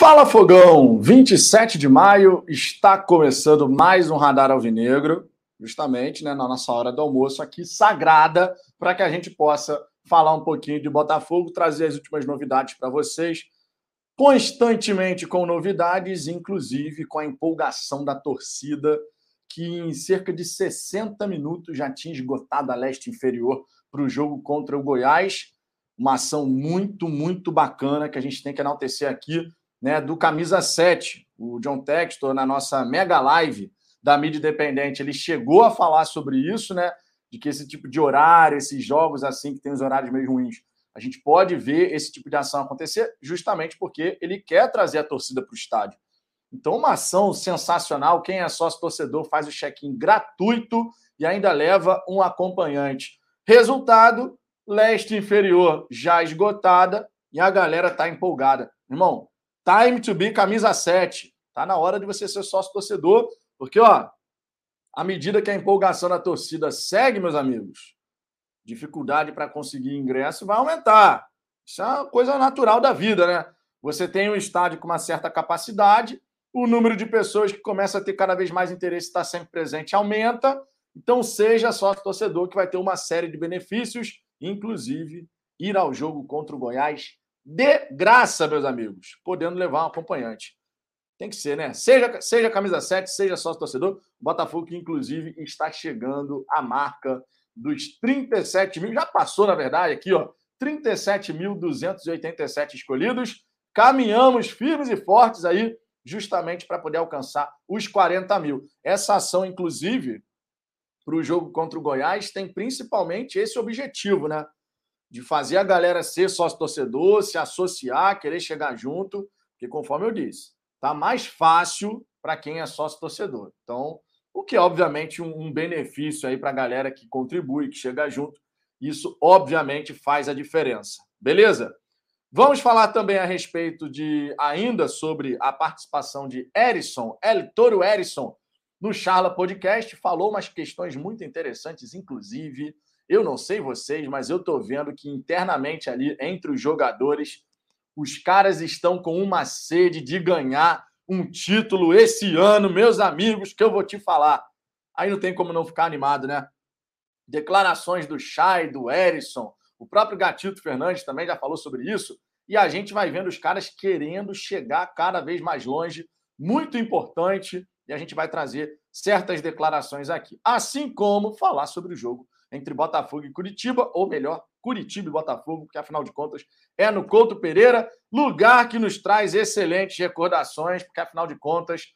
Fala Fogão, 27 de maio, está começando mais um Radar Alvinegro, justamente né, na nossa hora do almoço aqui, sagrada, para que a gente possa falar um pouquinho de Botafogo, trazer as últimas novidades para vocês, constantemente com novidades, inclusive com a empolgação da torcida, que em cerca de 60 minutos já tinha esgotado a leste inferior para o jogo contra o Goiás. Uma ação muito, muito bacana que a gente tem que enaltecer aqui né, do camisa 7, o John Textor, na nossa mega live da mídia independente, ele chegou a falar sobre isso, né? De que esse tipo de horário, esses jogos assim, que tem os horários meio ruins, a gente pode ver esse tipo de ação acontecer justamente porque ele quer trazer a torcida para o estádio. Então, uma ação sensacional. Quem é sócio torcedor faz o check-in gratuito e ainda leva um acompanhante. Resultado: leste inferior já esgotada e a galera tá empolgada. Irmão, Time to be camisa 7. Tá na hora de você ser sócio torcedor, porque ó, à medida que a empolgação da torcida segue, meus amigos, dificuldade para conseguir ingresso vai aumentar. Isso é uma coisa natural da vida, né? Você tem um estádio com uma certa capacidade, o número de pessoas que começa a ter cada vez mais interesse estar sempre presente aumenta. Então, seja sócio torcedor que vai ter uma série de benefícios, inclusive ir ao jogo contra o Goiás de graça, meus amigos, podendo levar um acompanhante. Tem que ser, né? Seja, seja camisa 7, seja sócio torcedor. Botafogo, que inclusive está chegando à marca dos 37 mil, já passou, na verdade, aqui, ó, 37.287 escolhidos. Caminhamos firmes e fortes aí, justamente para poder alcançar os 40 mil. Essa ação, inclusive, para o jogo contra o Goiás, tem principalmente esse objetivo, né? De fazer a galera ser sócio-torcedor, se associar, querer chegar junto, porque, conforme eu disse, tá mais fácil para quem é sócio-torcedor. Então, o que é, obviamente, um, benefício aí para a galera que contribui, que chega junto. Isso, obviamente, faz a diferença. Beleza? Vamos falar também a respeito de, ainda sobre a participação de Erison, El Toro Erison, no Charla Podcast. Falou umas questões muito interessantes, inclusive eu não sei vocês, mas eu estou vendo que internamente ali, entre os jogadores, os caras estão com uma sede de ganhar um título esse ano, meus amigos, que eu vou te falar. Aí não tem como não ficar animado, né? Declarações do Chay, do Erisson, o próprio Gatito Fernandes também já falou sobre isso. E a gente vai vendo os caras querendo chegar cada vez mais longe. Muito importante. E a gente vai trazer certas declarações aqui. Assim como falar sobre o jogo entre Botafogo e Curitiba, ou melhor, Curitiba e Botafogo, porque afinal de contas é no Couto Pereira, lugar que nos traz excelentes recordações, porque afinal de contas,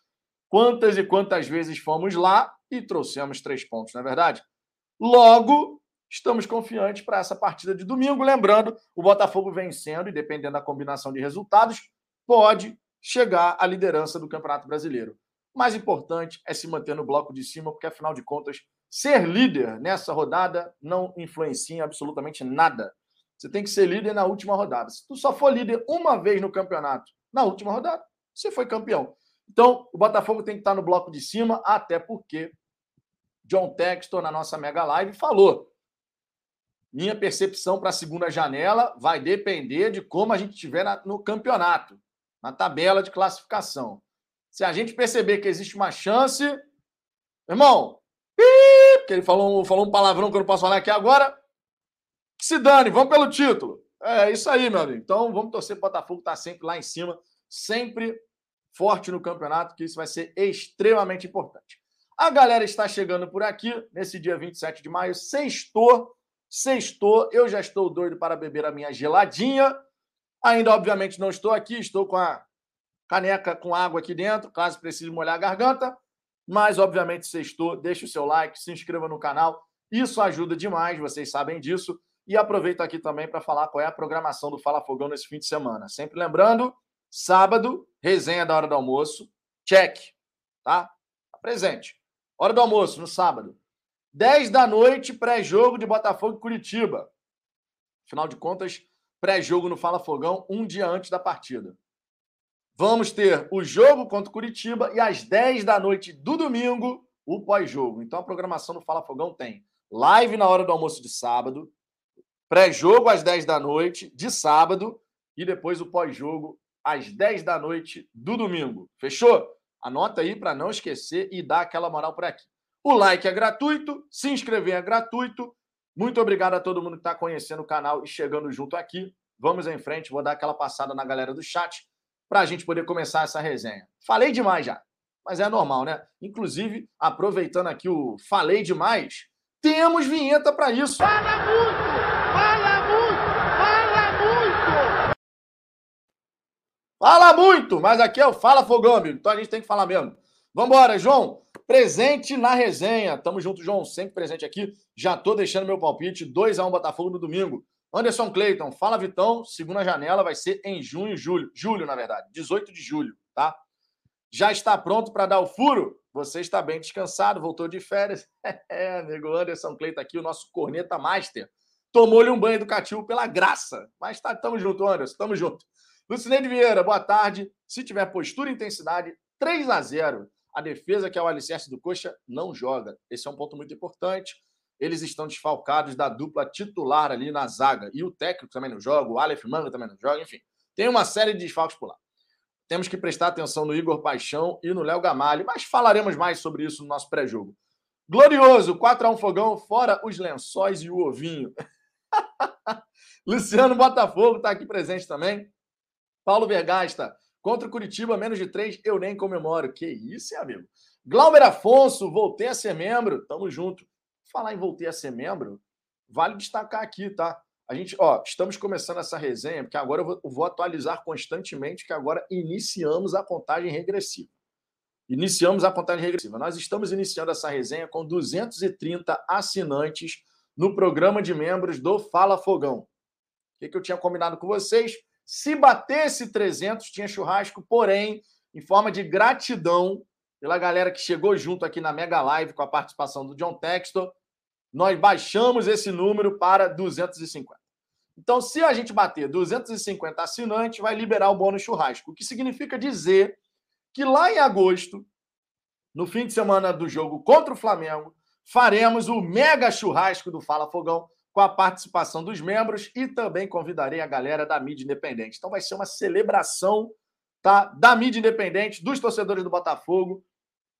quantas e quantas vezes fomos lá e trouxemos três pontos, não é verdade? Logo, estamos confiantes para essa partida de domingo. Lembrando, o Botafogo vencendo, e dependendo da combinação de resultados, pode chegar à liderança do Campeonato Brasileiro. O mais importante é se manter no bloco de cima, porque afinal de contas, Ser líder nessa rodada não influencia em absolutamente nada. Você tem que ser líder na última rodada. Se tu só for líder uma vez no campeonato, na última rodada, você foi campeão. Então, o Botafogo tem que estar no bloco de cima, até porque John Textor, na nossa mega live, falou. Minha percepção para a segunda janela vai depender de como a gente estiver no campeonato, na tabela de classificação. Se a gente perceber que existe uma chance, irmão, porque ele falou, falou um palavrão que eu não posso falar aqui agora. Que se dane, vamos pelo título. É isso aí, meu amigo. Então vamos torcer para o Botafogo estar tá sempre lá em cima, sempre forte no campeonato, que isso vai ser extremamente importante. A galera está chegando por aqui nesse dia 27 de maio. Sextou, sextou. Eu já estou doido para beber a minha geladinha. Ainda, obviamente, não estou aqui, estou com a caneca com água aqui dentro, caso precise molhar a garganta. Mas, obviamente, sextou, deixe o seu like, se inscreva no canal. Isso ajuda demais, vocês sabem disso. E aproveito aqui também para falar qual é a programação do Fala Fogão nesse fim de semana. Sempre lembrando, sábado, resenha da hora do almoço. Check, tá? tá presente. Hora do almoço, no sábado. 10 da noite, pré-jogo de Botafogo e Curitiba. Afinal de contas, pré-jogo no Fala Fogão, um dia antes da partida. Vamos ter o jogo contra o Curitiba e às 10 da noite do domingo, o pós-jogo. Então a programação do Fala Fogão tem live na hora do almoço de sábado, pré-jogo às 10 da noite de sábado e depois o pós-jogo às 10 da noite do domingo. Fechou? Anota aí para não esquecer e dar aquela moral por aqui. O like é gratuito, se inscrever é gratuito. Muito obrigado a todo mundo que está conhecendo o canal e chegando junto aqui. Vamos em frente, vou dar aquela passada na galera do chat para a gente poder começar essa resenha. Falei demais já, mas é normal, né? Inclusive, aproveitando aqui o falei demais, temos vinheta para isso. Fala muito! Fala muito! Fala muito! Fala muito! Mas aqui é o Fala Fogão, amigo. Então a gente tem que falar mesmo. Vambora, João. Presente na resenha. Tamo junto, João. Sempre presente aqui. Já tô deixando meu palpite. 2x1 Botafogo no domingo. Anderson Cleiton, fala Vitão, segunda janela vai ser em junho, julho. Julho, na verdade, 18 de julho, tá? Já está pronto para dar o furo? Você está bem descansado, voltou de férias. É, amigo Anderson Cleiton aqui, o nosso corneta master. Tomou-lhe um banho educativo pela graça. Mas tá, tamo junto, Anderson, tamo junto. Lucineide Vieira, boa tarde. Se tiver postura e intensidade, 3 a 0 A defesa, que é o alicerce do Coxa, não joga. Esse é um ponto muito importante eles estão desfalcados da dupla titular ali na zaga. E o técnico também não joga, o Aleph Manga também não joga, enfim. Tem uma série de desfalques por lá. Temos que prestar atenção no Igor Paixão e no Léo Gamalho, mas falaremos mais sobre isso no nosso pré-jogo. Glorioso, 4x1 fogão, fora os lençóis e o ovinho. Luciano Botafogo está aqui presente também. Paulo Vergasta, contra o Curitiba, menos de 3, eu nem comemoro. Que isso, amigo. Glauber Afonso, voltei a ser membro, tamo junto falar em voltei a ser membro, vale destacar aqui, tá? A gente, ó, estamos começando essa resenha, porque agora eu vou, eu vou atualizar constantemente que agora iniciamos a contagem regressiva. Iniciamos a contagem regressiva. Nós estamos iniciando essa resenha com 230 assinantes no programa de membros do Fala Fogão. O que, que eu tinha combinado com vocês? Se batesse 300, tinha churrasco, porém, em forma de gratidão pela galera que chegou junto aqui na Mega Live com a participação do John Textor, nós baixamos esse número para 250. Então, se a gente bater 250 assinantes, vai liberar o bônus churrasco, o que significa dizer que lá em agosto, no fim de semana do jogo contra o Flamengo, faremos o mega churrasco do Fala Fogão com a participação dos membros e também convidarei a galera da mídia independente. Então vai ser uma celebração tá, da mídia independente, dos torcedores do Botafogo,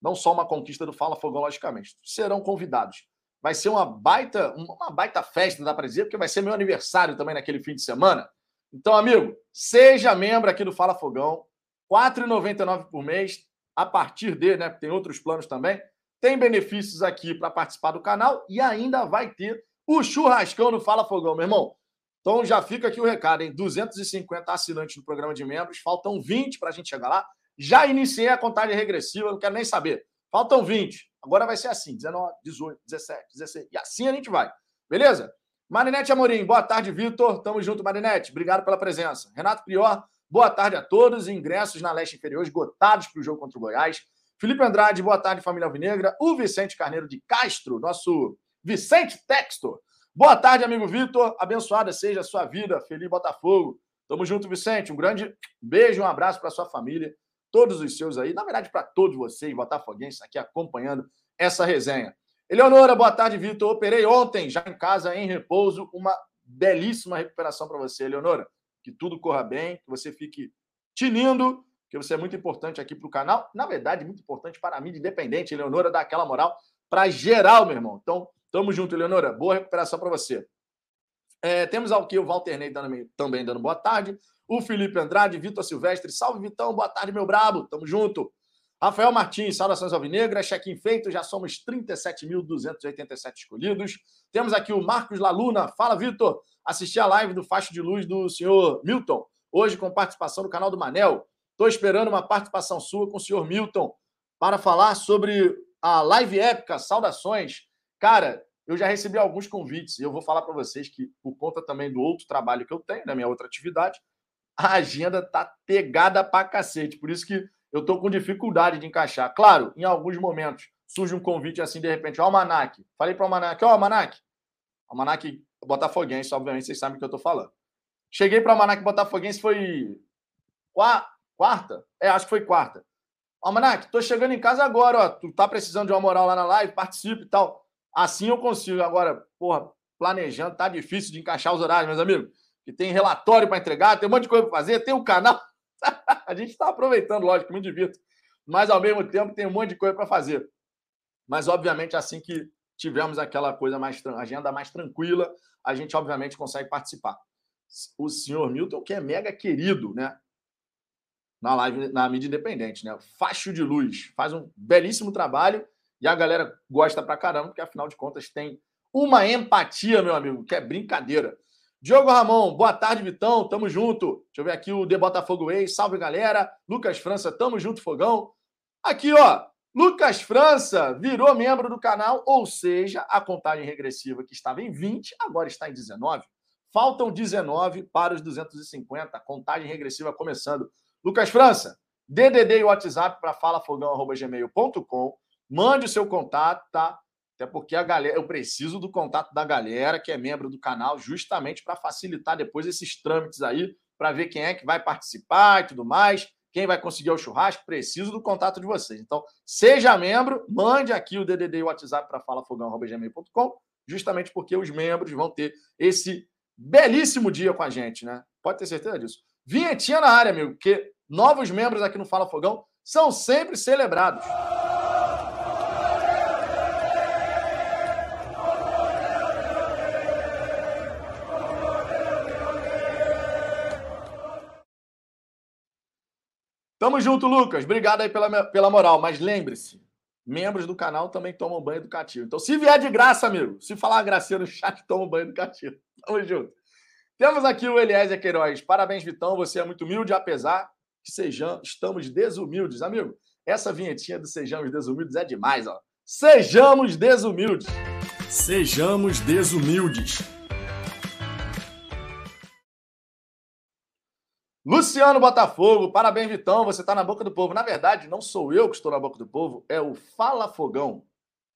não só uma conquista do Fala Fogão, logicamente. Serão convidados. Vai ser uma baita, uma baita festa, dá para dizer, porque vai ser meu aniversário também naquele fim de semana. Então, amigo, seja membro aqui do Fala Fogão, R$ 4,99 por mês, a partir de, né? Tem outros planos também. Tem benefícios aqui para participar do canal e ainda vai ter o churrascão no Fala Fogão, meu irmão. Então já fica aqui o recado, hein? 250 assinantes no programa de membros, faltam 20 para a gente chegar lá. Já iniciei a contagem regressiva, não quero nem saber. Faltam 20. Agora vai ser assim: 19, 18, 17, 16. E assim a gente vai. Beleza? Marinete Amorim, boa tarde, Vitor. Tamo junto, Marinete. Obrigado pela presença. Renato Prior, boa tarde a todos. Ingressos na leste inferior esgotados para o jogo contra o Goiás. Felipe Andrade, boa tarde, família Alvinegra. O Vicente Carneiro de Castro, nosso Vicente Textor. Boa tarde, amigo Vitor. Abençoada seja a sua vida. Feliz Botafogo. Tamo junto, Vicente. Um grande beijo, um abraço para sua família, todos os seus aí. Na verdade, para todos vocês, botafoguenses, aqui acompanhando essa resenha. Eleonora, boa tarde, Vitor. Operei ontem, já em casa, em repouso. Uma belíssima recuperação para você, Eleonora. Que tudo corra bem, que você fique tinindo, que você é muito importante aqui para o canal. Na verdade, muito importante para a mídia independente. Eleonora dá aquela moral para geral, meu irmão. Então, Tamo junto, Leonora. Boa recuperação para você. É, temos aqui o Walter Ney dando, também dando boa tarde. O Felipe Andrade, Vitor Silvestre. Salve, Vitão. Boa tarde, meu brabo. Tamo junto. Rafael Martins, saudações alvinegras. Check-in feito. Já somos 37.287 escolhidos. Temos aqui o Marcos Laluna. Fala, Vitor. Assisti a live do Faixa de Luz do senhor Milton. Hoje com participação do canal do Manel. Estou esperando uma participação sua com o senhor Milton para falar sobre a live épica. Saudações. Cara, eu já recebi alguns convites e eu vou falar para vocês que, por conta também do outro trabalho que eu tenho, da minha outra atividade, a agenda tá pegada pra cacete. Por isso que eu tô com dificuldade de encaixar. Claro, em alguns momentos surge um convite assim, de repente, ó, o Manac. Falei para o Manac, ó, Manac. O Manac botafoguense, obviamente, vocês sabem o que eu tô falando. Cheguei para o Manac botafoguense, foi quarta? É, acho que foi quarta. Ó, Manac, tô chegando em casa agora, ó. Tu tá precisando de uma moral lá na live, participe e tal. Assim eu consigo. Agora, porra, planejando, tá difícil de encaixar os horários, meus amigos. Que tem relatório para entregar, tem um monte de coisa para fazer, tem o um canal. a gente está aproveitando, lógico, me divirto. Mas ao mesmo tempo tem um monte de coisa para fazer. Mas, obviamente, assim que tivermos aquela coisa mais agenda mais tranquila, a gente, obviamente, consegue participar. O senhor Milton, que é mega querido, né? Na live, na mídia independente, né? Facho de luz. Faz um belíssimo trabalho e a galera gosta pra caramba, porque afinal de contas tem uma empatia, meu amigo, que é brincadeira. Diogo Ramon, boa tarde, Vitão. Tamo junto. Deixa eu ver aqui o The Botafogo Way. Salve, galera. Lucas França, tamo junto, Fogão. Aqui, ó. Lucas França virou membro do canal, ou seja, a contagem regressiva que estava em 20, agora está em 19. Faltam 19 para os 250. Contagem regressiva começando. Lucas França, DDD e WhatsApp para falafogão.gmail.com. Mande o seu contato, tá? Até porque a galera, eu preciso do contato da galera que é membro do canal, justamente para facilitar depois esses trâmites aí, para ver quem é que vai participar e tudo mais, quem vai conseguir o churrasco. Preciso do contato de vocês. Então, seja membro, mande aqui o DDD e o WhatsApp para falafogão.gmail.com, justamente porque os membros vão ter esse belíssimo dia com a gente, né? Pode ter certeza disso. Vinhetinha na área, amigo, porque novos membros aqui no Fala Fogão são sempre celebrados. Tamo junto, Lucas. Obrigado aí pela, pela moral. Mas lembre-se, membros do canal também tomam banho educativo. Então, se vier de graça, amigo, se falar gracinha no chat, toma banho educativo. Tamo junto. Temos aqui o Eliezer Queiroz. Parabéns, Vitão. Você é muito humilde, apesar que sejam, estamos desumildes. Amigo, essa vinhetinha do Sejamos Desumildes é demais, ó. Sejamos desumildes. Sejamos desumildes. Luciano Botafogo, parabéns, Vitão. Você está na boca do povo. Na verdade, não sou eu que estou na boca do povo, é o Fala Fogão,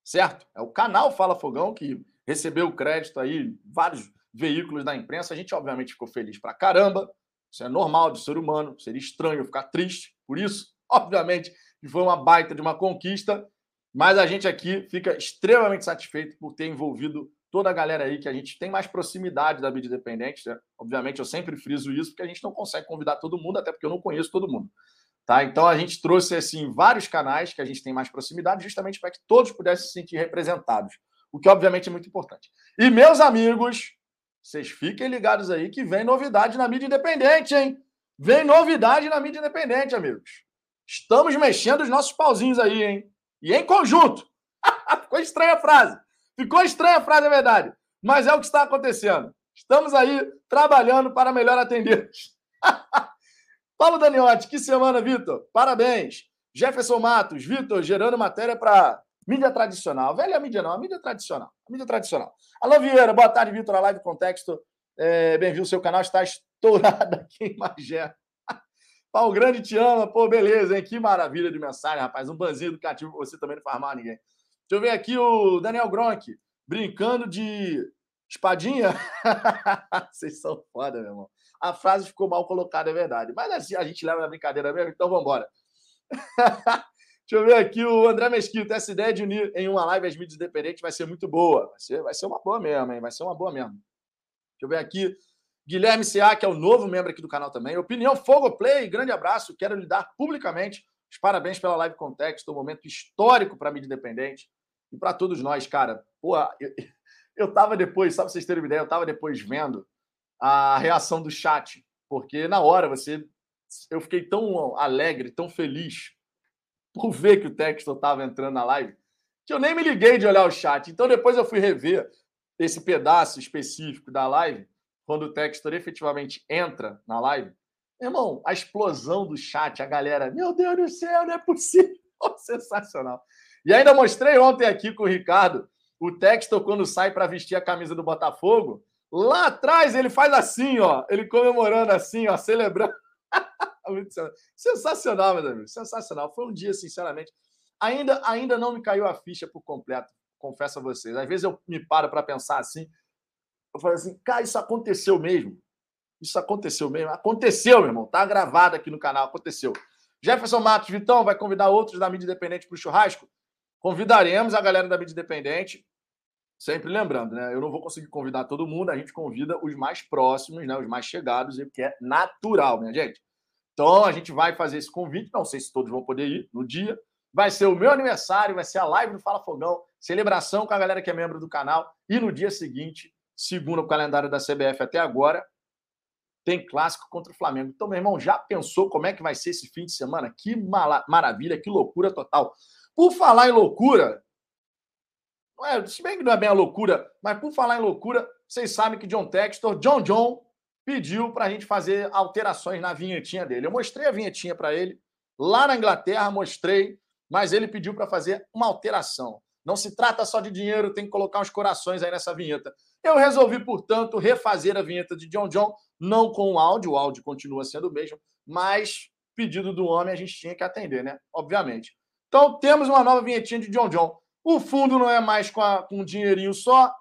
certo? É o canal Fala Fogão que recebeu o crédito aí, vários veículos da imprensa. A gente, obviamente, ficou feliz pra caramba. Isso é normal de ser humano. Seria estranho ficar triste por isso. Obviamente, foi uma baita de uma conquista. Mas a gente aqui fica extremamente satisfeito por ter envolvido toda a galera aí que a gente tem mais proximidade da mídia independente. Né? Obviamente, eu sempre friso isso, porque a gente não consegue convidar todo mundo, até porque eu não conheço todo mundo. Tá? Então, a gente trouxe assim vários canais que a gente tem mais proximidade, justamente para que todos pudessem se sentir representados, o que, obviamente, é muito importante. E, meus amigos, vocês fiquem ligados aí que vem novidade na mídia independente, hein? Vem novidade na mídia independente, amigos. Estamos mexendo os nossos pauzinhos aí, hein? E em conjunto. Ficou estranha a frase. Ficou estranha a frase, é verdade. Mas é o que está acontecendo. Estamos aí trabalhando para melhor atender. Paulo Daniotti, que semana, Vitor. Parabéns. Jefferson Matos, Vitor, gerando matéria para mídia tradicional. Velha mídia não, a mídia tradicional. A mídia tradicional. Alô, Vieira, boa tarde, Vitor, a live Contexto. É, Bem-vindo, seu canal está estourado aqui em Magé. Paulo Grande te ama, pô, beleza, hein? Que maravilha de mensagem, rapaz. Um banzinho educativo você também não faz mal a ninguém. Deixa eu ver aqui o Daniel Gronk, brincando de espadinha. Vocês são foda, meu irmão. A frase ficou mal colocada, é verdade. Mas assim, a gente leva na brincadeira mesmo, então vamos embora. Deixa eu ver aqui o André Mesquita. Essa ideia de unir em uma live as mídias independentes vai ser muito boa. Vai ser, vai ser uma boa mesmo, hein? Vai ser uma boa mesmo. Deixa eu ver aqui. Guilherme C.A., que é o novo membro aqui do canal também. Opinião Fogo Play, grande abraço. Quero lhe dar publicamente os parabéns pela live Contexto, um momento histórico para a mídia independente e para todos nós, cara. Eu, eu tava depois, para vocês terem uma ideia, eu tava depois vendo a reação do chat, porque na hora você. Eu fiquei tão alegre, tão feliz por ver que o Textor estava entrando na live, que eu nem me liguei de olhar o chat. Então depois eu fui rever esse pedaço específico da live, quando o Textor efetivamente entra na live. Irmão, a explosão do chat, a galera, meu Deus do céu, não é possível. Sensacional. E ainda mostrei ontem aqui com o Ricardo o Textor quando sai para vestir a camisa do Botafogo. Lá atrás ele faz assim, ó, ele comemorando assim, ó, celebrando. sensacional, meus amigos, sensacional. Foi um dia, sinceramente, ainda ainda não me caiu a ficha por completo, confesso a vocês. Às vezes eu me paro para pensar assim, eu falo assim, cara, isso aconteceu mesmo. Isso aconteceu mesmo. Aconteceu, meu irmão. Tá gravado aqui no canal, aconteceu. Jefferson Matos, Vitão, vai convidar outros da mídia independente para o churrasco? Convidaremos a galera da mídia independente, sempre lembrando, né? Eu não vou conseguir convidar todo mundo, a gente convida os mais próximos, né? Os mais chegados, porque é natural, minha gente. Então a gente vai fazer esse convite. Não sei se todos vão poder ir no dia. Vai ser o meu aniversário, vai ser a live do Fala Fogão, celebração com a galera que é membro do canal. E no dia seguinte, segundo o calendário da CBF até agora, tem clássico contra o Flamengo. Então, meu irmão, já pensou como é que vai ser esse fim de semana? Que maravilha, que loucura total. Por falar em loucura, é, se bem que não é bem a loucura, mas por falar em loucura, vocês sabem que John Textor, John John, pediu para a gente fazer alterações na vinhetinha dele. Eu mostrei a vinhetinha para ele lá na Inglaterra, mostrei, mas ele pediu para fazer uma alteração. Não se trata só de dinheiro, tem que colocar uns corações aí nessa vinheta. Eu resolvi, portanto, refazer a vinheta de John John, não com o áudio, o áudio continua sendo o mesmo, mas pedido do homem a gente tinha que atender, né? Obviamente. Então temos uma nova vinhetinha de John John. O fundo não é mais com, a, com um dinheirinho só,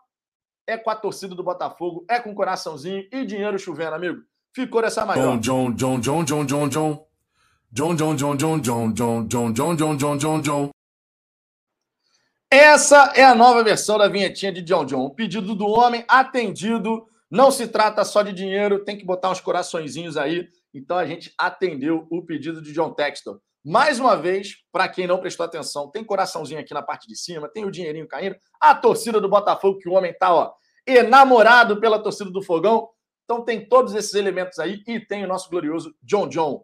é com a torcida do Botafogo, é com coraçãozinho e dinheiro chovendo, amigo. Ficou dessa maneira. John, John, John, John, John, John. John, John, John, John, John, John, John, John, John, John, John, John. Essa é a nova versão da vinhetinha de John John. O pedido do homem atendido. Não se trata só de dinheiro, tem que botar uns coraçõezinhos aí. Então a gente atendeu o pedido de John Textor. Mais uma vez, para quem não prestou atenção, tem coraçãozinho aqui na parte de cima, tem o dinheirinho caindo. A torcida do Botafogo, que o homem tá, ó, enamorado pela torcida do Fogão. Então tem todos esses elementos aí e tem o nosso glorioso John John.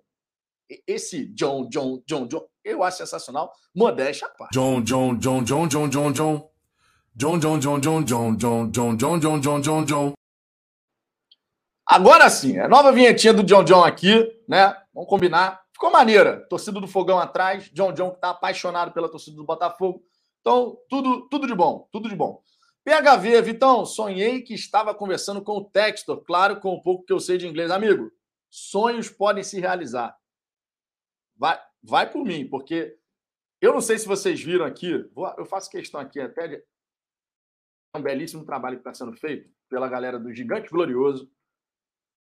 Esse John John John John, eu acho sensacional. Modéstia parte. John John John John John John John. John John John John John John John John John John John John. Agora sim, a nova vinhetinha do John John aqui, né? Vamos combinar. Ficou maneira. Torcida do Fogão atrás, John John que tá apaixonado pela torcida do Botafogo. Então, tudo, tudo de bom, tudo de bom. PHV, Vitão, sonhei que estava conversando com o Textor, claro, com o pouco que eu sei de inglês. Amigo, sonhos podem se realizar. Vai, vai por mim, porque eu não sei se vocês viram aqui, eu faço questão aqui até de é um belíssimo trabalho que está sendo feito pela galera do Gigante Glorioso.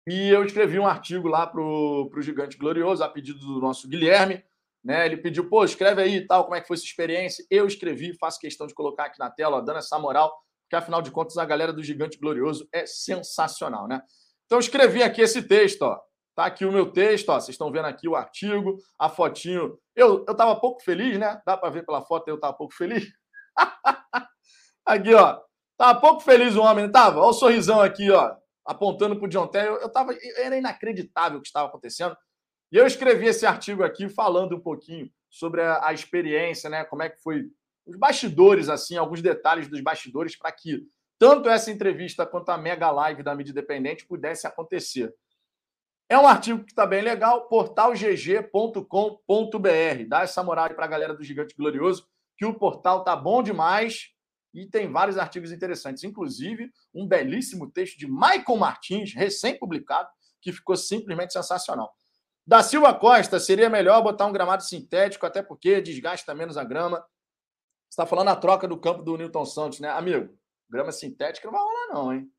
E eu escrevi um artigo lá para o Gigante Glorioso, a pedido do nosso Guilherme. Né? Ele pediu, pô, escreve aí e tal, como é que foi essa experiência. Eu escrevi, faço questão de colocar aqui na tela, ó, dando essa moral porque afinal de contas a galera do Gigante Glorioso é sensacional, né? Então escrevi aqui esse texto, ó. Tá aqui o meu texto, ó. Vocês estão vendo aqui o artigo, a fotinho. Eu, eu tava pouco feliz, né? Dá para ver pela foto, eu tava pouco feliz. aqui, ó. Tava pouco feliz o homem, não tava? Olha o sorrisão aqui, ó. Apontando pro John Terry. Eu tava. Era inacreditável o que estava acontecendo. E eu escrevi esse artigo aqui falando um pouquinho sobre a, a experiência, né? Como é que foi os bastidores, assim, alguns detalhes dos bastidores para que tanto essa entrevista quanto a mega live da mídia independente pudesse acontecer. É um artigo que está bem legal, portalgg.com.br. Dá essa moral para a galera do Gigante Glorioso, que o portal tá bom demais e tem vários artigos interessantes, inclusive um belíssimo texto de Michael Martins, recém-publicado, que ficou simplesmente sensacional. Da Silva Costa, seria melhor botar um gramado sintético, até porque desgasta menos a grama está falando a troca do campo do Newton Santos, né? Amigo, grama sintética não vai rolar, não, hein?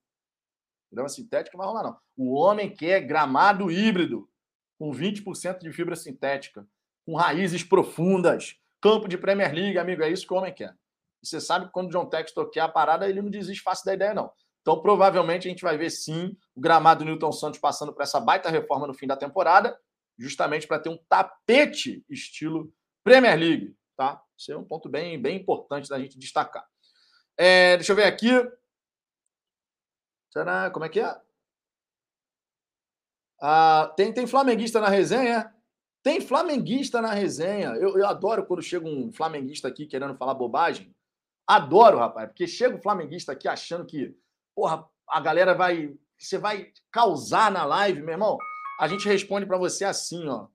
Grama sintética não vai rolar, não. O homem quer gramado híbrido, com 20% de fibra sintética, com raízes profundas, campo de Premier League, amigo, é isso que o homem quer. E você sabe que quando o John Textor quer a parada, ele não desiste fácil da ideia, não. Então, provavelmente, a gente vai ver sim o gramado do Newton Santos passando por essa baita reforma no fim da temporada, justamente para ter um tapete estilo Premier League, tá? Isso é um ponto bem, bem importante da gente destacar. É, deixa eu ver aqui. Será? Como é que é? Ah, tem, tem flamenguista na resenha? Tem flamenguista na resenha. Eu, eu adoro quando chega um flamenguista aqui querendo falar bobagem. Adoro, rapaz, porque chega um flamenguista aqui achando que, porra, a galera vai. Você vai causar na live, meu irmão. A gente responde para você assim, ó.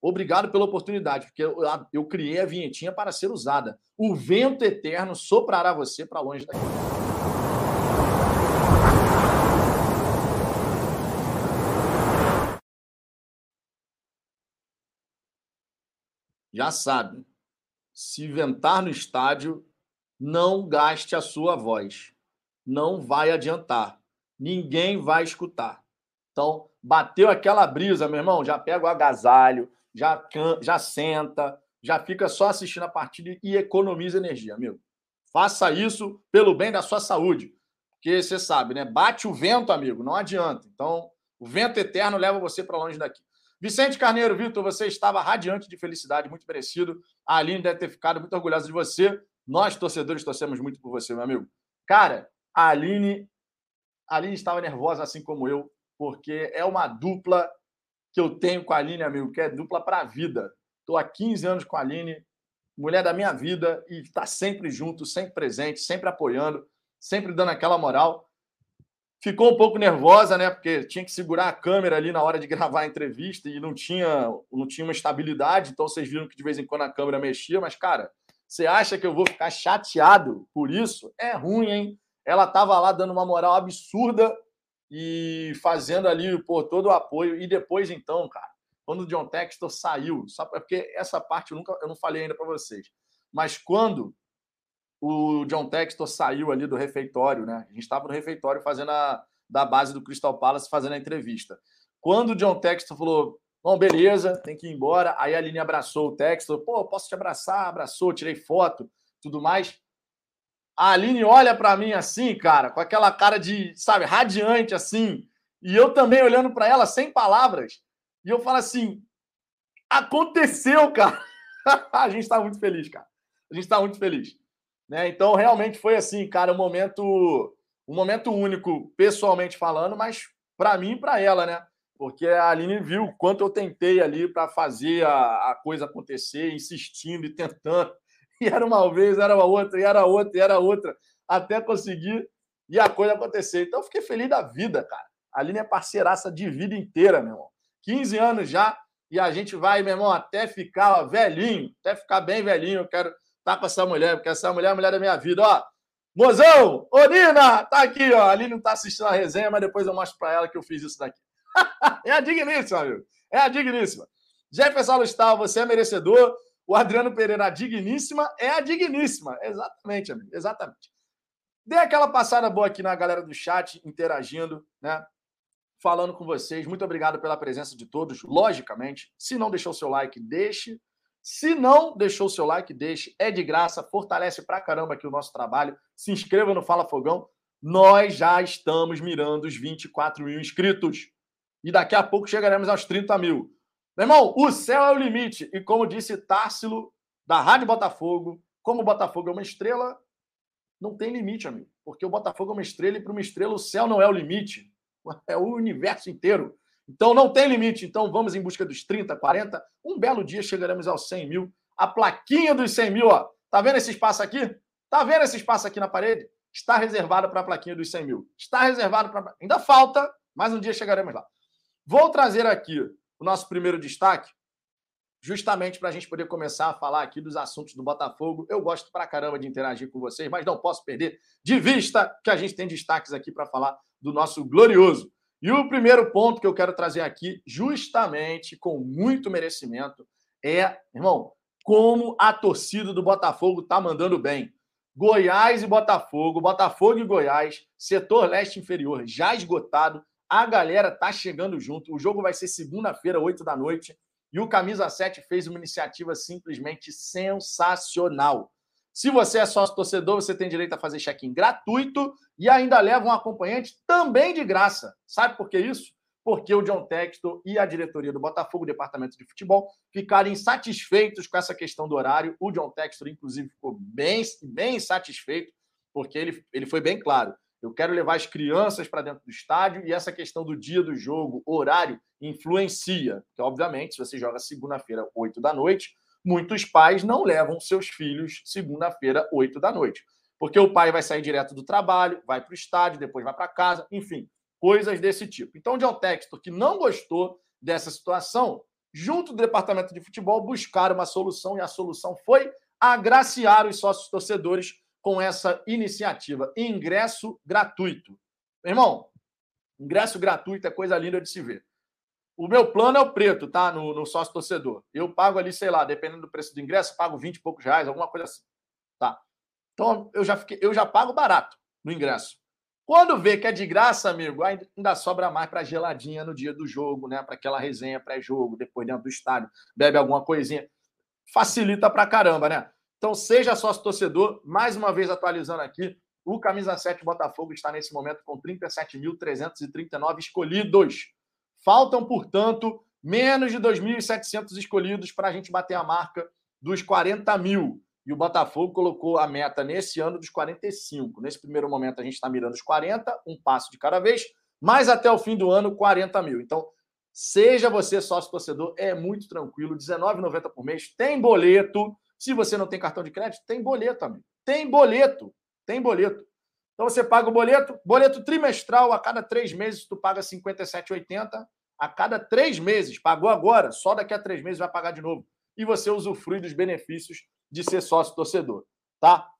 Obrigado pela oportunidade, porque eu, eu criei a vinhetinha para ser usada. O vento eterno soprará você para longe daqui. Já sabe, se ventar no estádio, não gaste a sua voz. Não vai adiantar. Ninguém vai escutar. Então, bateu aquela brisa, meu irmão, já pega o agasalho, já, já senta, já fica só assistindo a partida e economiza energia, amigo. Faça isso pelo bem da sua saúde. Porque você sabe, né? Bate o vento, amigo, não adianta. Então, o vento eterno leva você para longe daqui. Vicente Carneiro, Vitor, você estava radiante de felicidade, muito merecido. A Aline deve ter ficado muito orgulhosa de você. Nós, torcedores, torcemos muito por você, meu amigo. Cara, a Aline, a Aline estava nervosa, assim como eu, porque é uma dupla que eu tenho com a Aline, amigo, que é dupla para a vida. Estou há 15 anos com a Aline, mulher da minha vida, e está sempre junto, sempre presente, sempre apoiando, sempre dando aquela moral. Ficou um pouco nervosa, né? Porque tinha que segurar a câmera ali na hora de gravar a entrevista e não tinha, não tinha uma estabilidade. Então vocês viram que de vez em quando a câmera mexia. Mas, cara, você acha que eu vou ficar chateado por isso? É ruim, hein? Ela estava lá dando uma moral absurda e fazendo ali por todo o apoio. E depois, então, cara, quando o John Textor saiu, só porque essa parte eu nunca eu não falei ainda para vocês. Mas quando o John Textor saiu ali do refeitório, né? A gente estava no refeitório fazendo a da base do Crystal Palace fazendo a entrevista. Quando o John Textor falou, bom, beleza, tem que ir embora, aí a Aline abraçou o Textor, pô, posso te abraçar? Abraçou, tirei foto, tudo mais. A Aline olha para mim assim, cara, com aquela cara de, sabe, radiante assim, e eu também olhando para ela sem palavras. E eu falo assim: aconteceu, cara. a gente está muito feliz, cara. A gente está muito feliz. Né? Então, realmente foi assim, cara, um momento, um momento único, pessoalmente falando, mas para mim e para ela, né? Porque a Aline viu o quanto eu tentei ali para fazer a, a, coisa acontecer, insistindo e tentando. E era uma vez, era outra, e era outra, e era outra, até conseguir e a coisa acontecer. Então, fiquei feliz da vida, cara. A Aline é parceiraça de vida inteira, meu irmão. 15 anos já, e a gente vai, meu irmão, até ficar ó, velhinho, até ficar bem velhinho. Eu quero tá com essa mulher, porque essa mulher é a mulher da minha vida, ó. Mozão, ô Nina, tá aqui, ó. Ali não tá assistindo a resenha, mas depois eu mostro para ela que eu fiz isso daqui. é a digníssima, amigo. É a digníssima. Jefferson Alustal, você é merecedor. O Adriano Pereira, a digníssima, é a digníssima. Exatamente, amigo. Exatamente. Dê aquela passada boa aqui na galera do chat, interagindo, né? Falando com vocês. Muito obrigado pela presença de todos, logicamente. Se não deixou seu like, deixe. Se não deixou seu like, deixe. É de graça, fortalece pra caramba aqui o nosso trabalho. Se inscreva no Fala Fogão. Nós já estamos mirando os 24 mil inscritos. E daqui a pouco chegaremos aos 30 mil. Meu irmão, o céu é o limite. E como disse Társilo, da Rádio Botafogo, como o Botafogo é uma estrela, não tem limite, amigo. Porque o Botafogo é uma estrela e para uma estrela o céu não é o limite. É o universo inteiro. Então não tem limite. Então vamos em busca dos 30, 40. Um belo dia chegaremos aos 100 mil. A plaquinha dos 100 mil, ó. Tá vendo esse espaço aqui? Tá vendo esse espaço aqui na parede? Está reservado para a plaquinha dos 100 mil. Está reservado para. Ainda falta, mas um dia chegaremos lá. Vou trazer aqui o nosso primeiro destaque, justamente para a gente poder começar a falar aqui dos assuntos do Botafogo. Eu gosto pra caramba de interagir com vocês, mas não posso perder de vista que a gente tem destaques aqui para falar do nosso glorioso e o primeiro ponto que eu quero trazer aqui, justamente com muito merecimento, é, irmão, como a torcida do Botafogo está mandando bem. Goiás e Botafogo, Botafogo e Goiás, setor leste inferior já esgotado. A galera tá chegando junto. O jogo vai ser segunda-feira, 8 da noite. E o Camisa 7 fez uma iniciativa simplesmente sensacional. Se você é sócio torcedor, você tem direito a fazer check-in gratuito e ainda leva um acompanhante também de graça. Sabe por que isso? Porque o John Textor e a diretoria do Botafogo, departamento de futebol, ficaram insatisfeitos com essa questão do horário. O John Textor, inclusive, ficou bem, bem insatisfeito, porque ele, ele foi bem claro. Eu quero levar as crianças para dentro do estádio e essa questão do dia do jogo, horário, influencia. Porque, obviamente, se você joga segunda-feira, 8 da noite, muitos pais não levam seus filhos segunda-feira, 8 da noite. Porque o pai vai sair direto do trabalho, vai para o estádio, depois vai para casa, enfim, coisas desse tipo. Então, o John Textor, que não gostou dessa situação, junto do departamento de futebol, buscaram uma solução e a solução foi agraciar os sócios torcedores com essa iniciativa. Ingresso gratuito. Meu irmão, ingresso gratuito é coisa linda de se ver. O meu plano é o preto, tá? No, no sócio torcedor. Eu pago ali, sei lá, dependendo do preço do ingresso, pago 20 e poucos reais, alguma coisa assim. Tá. Então eu já, fiquei, eu já pago barato no ingresso. Quando vê que é de graça, amigo, ainda sobra mais para geladinha no dia do jogo, né? Para aquela resenha pré-jogo, depois dentro do estádio, bebe alguma coisinha. Facilita para caramba, né? Então seja sócio torcedor, mais uma vez atualizando aqui, o Camisa 7 Botafogo está nesse momento com 37.339 escolhidos. Faltam, portanto, menos de 2.700 escolhidos para a gente bater a marca dos 40 mil. E o Botafogo colocou a meta nesse ano dos 45. Nesse primeiro momento, a gente está mirando os 40, um passo de cada vez, mas até o fim do ano, 40 mil. Então, seja você sócio torcedor, é muito tranquilo, R$19,90 por mês. Tem boleto. Se você não tem cartão de crédito, tem boleto, amigo. Tem boleto. Tem boleto. Então você paga o boleto, boleto trimestral, a cada três meses tu paga R$ 57,80. A cada três meses, pagou agora, só daqui a três meses vai pagar de novo. E você usufrui dos benefícios de ser sócio torcedor, tá?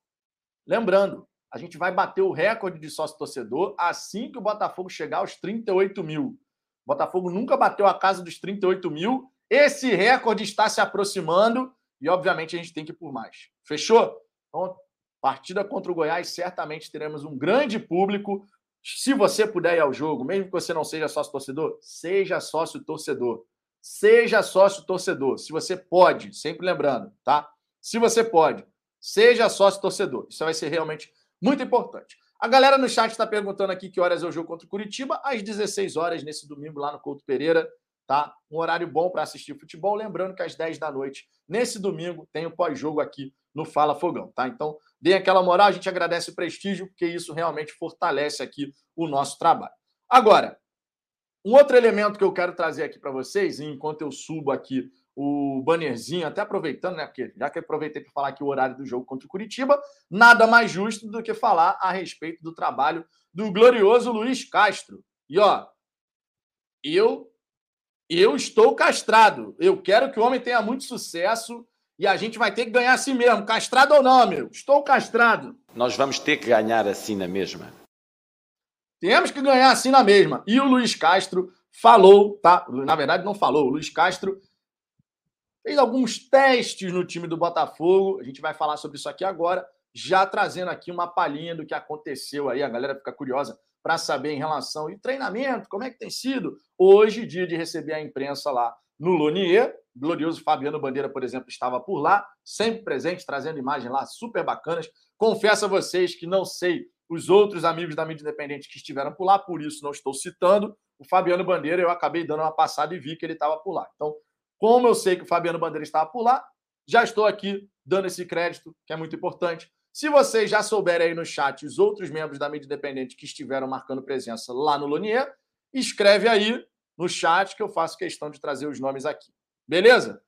Lembrando, a gente vai bater o recorde de sócio torcedor assim que o Botafogo chegar aos 38 mil. O Botafogo nunca bateu a casa dos 38 mil. Esse recorde está se aproximando e, obviamente, a gente tem que ir por mais. Fechou? Então, partida contra o Goiás, certamente teremos um grande público. Se você puder ir ao jogo, mesmo que você não seja sócio torcedor, seja sócio torcedor. Seja sócio torcedor. Se você pode, sempre lembrando, tá? Se você pode, seja sócio torcedor. Isso vai ser realmente muito importante. A galera no chat está perguntando aqui que horas é o jogo contra o Curitiba. Às 16 horas, nesse domingo, lá no Couto Pereira. Tá? Um horário bom para assistir futebol. Lembrando que às 10 da noite, nesse domingo, tem o pós-jogo aqui no Fala Fogão. Tá? Então, deem aquela moral. A gente agradece o prestígio, porque isso realmente fortalece aqui o nosso trabalho. Agora, um outro elemento que eu quero trazer aqui para vocês, enquanto eu subo aqui o bannerzinho, até aproveitando, né? Porque já que aproveitei para falar aqui o horário do jogo contra o Curitiba, nada mais justo do que falar a respeito do trabalho do glorioso Luiz Castro. E ó, eu eu estou castrado. Eu quero que o homem tenha muito sucesso e a gente vai ter que ganhar assim mesmo, castrado ou não, meu. Estou castrado. Nós vamos ter que ganhar assim na mesma. Temos que ganhar assim na mesma. E o Luiz Castro falou, tá? Na verdade, não falou. O Luiz Castro fez alguns testes no time do Botafogo. A gente vai falar sobre isso aqui agora, já trazendo aqui uma palhinha do que aconteceu aí. A galera fica curiosa para saber em relação ao treinamento, como é que tem sido. Hoje, dia de receber a imprensa lá no Lonier. Glorioso Fabiano Bandeira, por exemplo, estava por lá, sempre presente, trazendo imagens lá super bacanas. Confesso a vocês que não sei os outros amigos da mídia independente que estiveram por lá, por isso não estou citando. O Fabiano Bandeira, eu acabei dando uma passada e vi que ele estava por lá. Então, como eu sei que o Fabiano Bandeira estava por lá, já estou aqui dando esse crédito, que é muito importante. Se vocês já souberem aí no chat os outros membros da mídia independente que estiveram marcando presença lá no Lonier, escreve aí no chat que eu faço questão de trazer os nomes aqui. Beleza?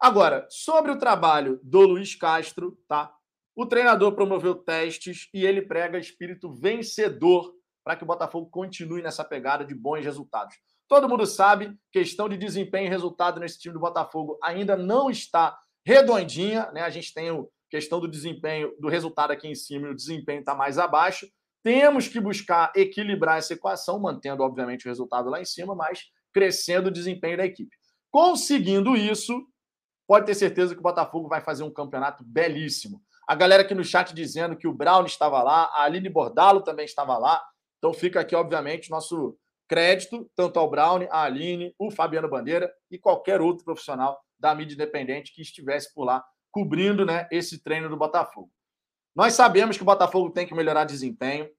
Agora, sobre o trabalho do Luiz Castro, tá? O treinador promoveu testes e ele prega espírito vencedor para que o Botafogo continue nessa pegada de bons resultados. Todo mundo sabe, questão de desempenho e resultado nesse time do Botafogo ainda não está redondinha, né? A gente tem a questão do desempenho, do resultado aqui em cima e o desempenho está mais abaixo. Temos que buscar equilibrar essa equação, mantendo, obviamente, o resultado lá em cima, mas crescendo o desempenho da equipe. Conseguindo isso, pode ter certeza que o Botafogo vai fazer um campeonato belíssimo. A galera aqui no chat dizendo que o Brown estava lá, a Aline Bordalo também estava lá. Então fica aqui, obviamente, nosso crédito tanto ao Brown, à Aline, o Fabiano Bandeira e qualquer outro profissional da mídia independente que estivesse por lá cobrindo né, esse treino do Botafogo. Nós sabemos que o Botafogo tem que melhorar desempenho.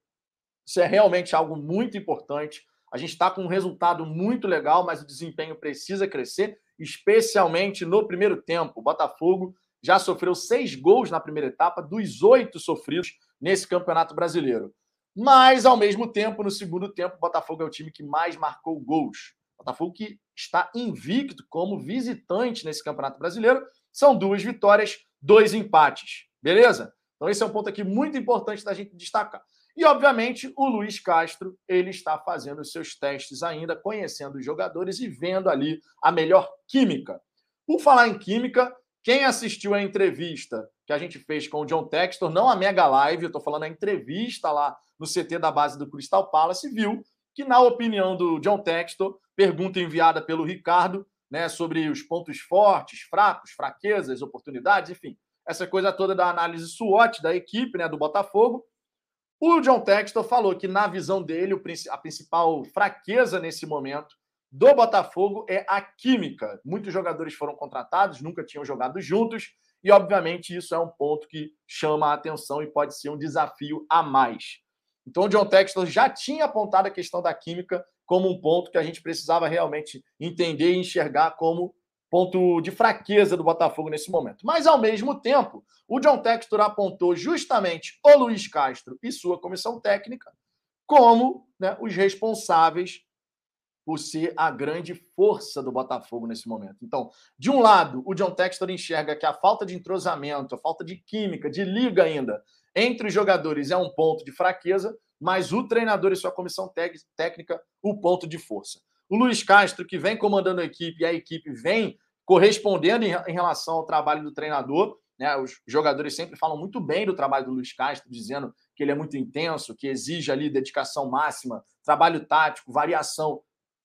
Isso é realmente algo muito importante. A gente está com um resultado muito legal, mas o desempenho precisa crescer, especialmente no primeiro tempo. O Botafogo já sofreu seis gols na primeira etapa, dos oito sofridos nesse Campeonato Brasileiro. Mas, ao mesmo tempo, no segundo tempo, o Botafogo é o time que mais marcou gols. O Botafogo que está invicto como visitante nesse Campeonato Brasileiro. São duas vitórias, dois empates. Beleza? Então, esse é um ponto aqui muito importante da gente destacar. E, obviamente, o Luiz Castro, ele está fazendo os seus testes ainda, conhecendo os jogadores e vendo ali a melhor química. Por falar em química, quem assistiu a entrevista que a gente fez com o John Textor, não a mega live, eu estou falando a entrevista lá no CT da base do Crystal Palace, viu que, na opinião do John Textor, pergunta enviada pelo Ricardo, né, sobre os pontos fortes, fracos, fraquezas, oportunidades, enfim, essa coisa toda da análise SWOT da equipe, né, do Botafogo. O John Textor falou que, na visão dele, a principal fraqueza nesse momento do Botafogo é a química. Muitos jogadores foram contratados, nunca tinham jogado juntos, e obviamente isso é um ponto que chama a atenção e pode ser um desafio a mais. Então, o John Textor já tinha apontado a questão da química como um ponto que a gente precisava realmente entender e enxergar como ponto de fraqueza do Botafogo nesse momento. Mas, ao mesmo tempo, o John Textor apontou justamente o Luiz Castro e sua comissão técnica como né, os responsáveis por ser a grande força do Botafogo nesse momento. Então, de um lado, o John Textor enxerga que a falta de entrosamento, a falta de química, de liga ainda entre os jogadores é um ponto de fraqueza, mas o treinador e sua comissão técnica, o ponto de força. O Luiz Castro, que vem comandando a equipe e a equipe vem correspondendo em relação ao trabalho do treinador, né? Os jogadores sempre falam muito bem do trabalho do Luiz Castro, dizendo que ele é muito intenso, que exige ali dedicação máxima, trabalho tático, variação.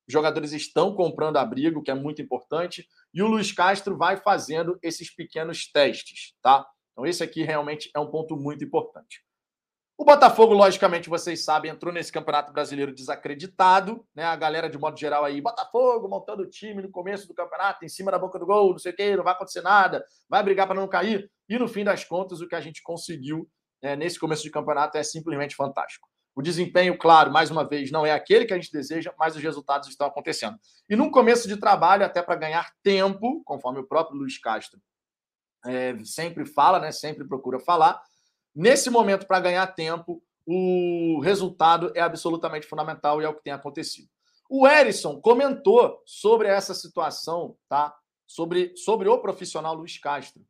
Os jogadores estão comprando abrigo, que é muito importante, e o Luiz Castro vai fazendo esses pequenos testes, tá? Então, esse aqui realmente é um ponto muito importante. O Botafogo, logicamente, vocês sabem, entrou nesse Campeonato Brasileiro desacreditado, né? A galera, de modo geral, aí, Botafogo montando o time no começo do campeonato, em cima da boca do gol, não sei o quê, não vai acontecer nada, vai brigar para não cair. E no fim das contas, o que a gente conseguiu né, nesse começo de campeonato é simplesmente fantástico. O desempenho, claro, mais uma vez, não é aquele que a gente deseja, mas os resultados estão acontecendo. E num começo de trabalho, até para ganhar tempo, conforme o próprio Luiz Castro é, sempre fala, né? Sempre procura falar Nesse momento, para ganhar tempo, o resultado é absolutamente fundamental e é o que tem acontecido. O Erisson comentou sobre essa situação, tá? Sobre, sobre o profissional Luiz Castro.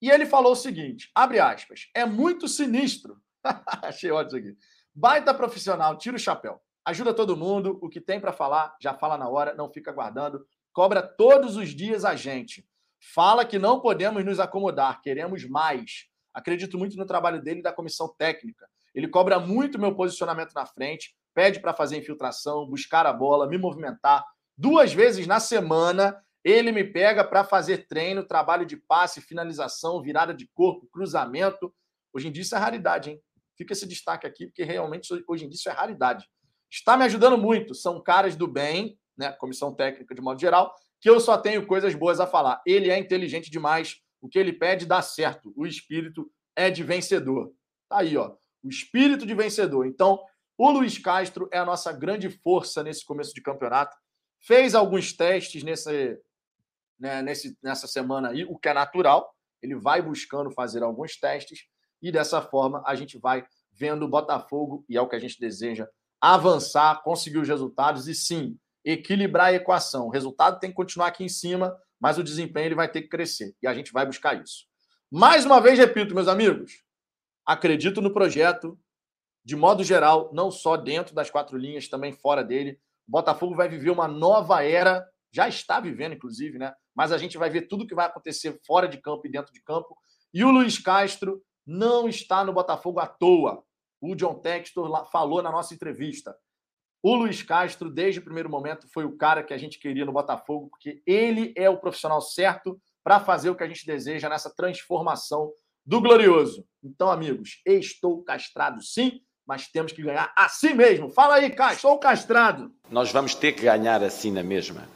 E ele falou o seguinte: abre aspas, é muito sinistro. Achei ótimo aqui. Baita profissional, tira o chapéu. Ajuda todo mundo, o que tem para falar, já fala na hora, não fica aguardando. Cobra todos os dias a gente. Fala que não podemos nos acomodar, queremos mais. Acredito muito no trabalho dele e da comissão técnica. Ele cobra muito meu posicionamento na frente, pede para fazer infiltração, buscar a bola, me movimentar. Duas vezes na semana, ele me pega para fazer treino, trabalho de passe, finalização, virada de corpo, cruzamento. Hoje em dia isso é raridade, hein? Fica esse destaque aqui, porque realmente hoje em dia isso é raridade. Está me ajudando muito. São caras do bem, né? Comissão técnica de modo geral, que eu só tenho coisas boas a falar. Ele é inteligente demais, o que ele pede dá certo. O espírito é de vencedor. Tá aí, ó. O espírito de vencedor. Então, o Luiz Castro é a nossa grande força nesse começo de campeonato. Fez alguns testes nesse, né, nesse, nessa semana aí, o que é natural. Ele vai buscando fazer alguns testes e dessa forma a gente vai vendo o Botafogo, e é o que a gente deseja, avançar, conseguir os resultados e sim, equilibrar a equação. O resultado tem que continuar aqui em cima, mas o desempenho ele vai ter que crescer e a gente vai buscar isso. Mais uma vez, repito, meus amigos, acredito no projeto, de modo geral, não só dentro das quatro linhas, também fora dele. O Botafogo vai viver uma nova era, já está vivendo, inclusive, né? Mas a gente vai ver tudo que vai acontecer fora de campo e dentro de campo. E o Luiz Castro não está no Botafogo à toa. O John Textor falou na nossa entrevista. O Luiz Castro, desde o primeiro momento, foi o cara que a gente queria no Botafogo, porque ele é o profissional certo para fazer o que a gente deseja nessa transformação do Glorioso. Então, amigos, estou castrado sim, mas temos que ganhar assim mesmo. Fala aí, Castro, estou castrado. Nós vamos ter que ganhar assim na mesma.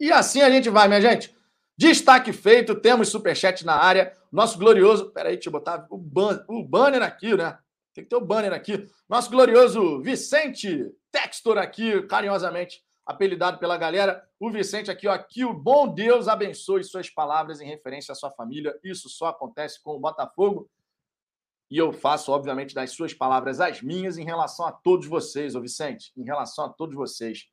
E assim a gente vai, minha gente. Destaque feito, temos superchat na área. Nosso glorioso. Peraí, deixa eu botar o, ban... o banner aqui, né? Tem que ter o banner aqui. Nosso glorioso Vicente Textor aqui, carinhosamente apelidado pela galera. O Vicente aqui, ó, que o bom Deus abençoe suas palavras em referência à sua família. Isso só acontece com o Botafogo. E eu faço, obviamente, das suas palavras as minhas em relação a todos vocês, ô Vicente, em relação a todos vocês.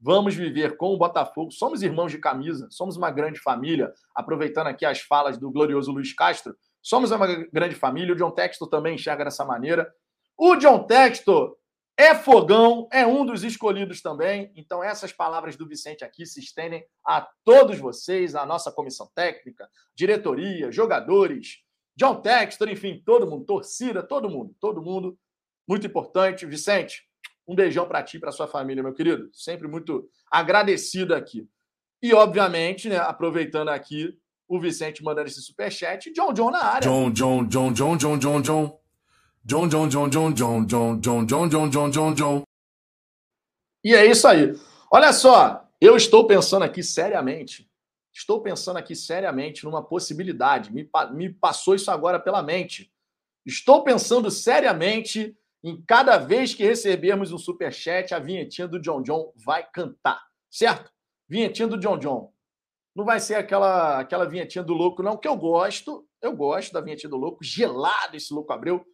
Vamos viver com o Botafogo. Somos irmãos de camisa, somos uma grande família. Aproveitando aqui as falas do glorioso Luiz Castro, Somos uma grande família. O John Textor também enxerga dessa maneira. O John Textor é fogão, é um dos escolhidos também. Então, essas palavras do Vicente aqui se estendem a todos vocês, a nossa comissão técnica, diretoria, jogadores, John Textor, enfim, todo mundo, torcida, todo mundo, todo mundo. Muito importante. Vicente, um beijão para ti e para sua família, meu querido. Sempre muito agradecido aqui. E, obviamente, né, aproveitando aqui, o Vicente mandando esse superchat. John John na área. John, John, John, John, John, John, John. John, John, John, John, John, John, John, John, John, John, John, John. E é isso aí. Olha só, eu estou pensando aqui seriamente. Estou pensando aqui seriamente numa possibilidade. Me, me passou isso agora pela mente. Estou pensando seriamente Em cada vez que recebermos um superchat, a vinhetinha do John John vai cantar, certo? Vinhetinha do John John. Não vai ser aquela aquela vinhetinha do louco, não, que eu gosto. Eu gosto da vinhetinha do louco, gelado esse louco Abreu.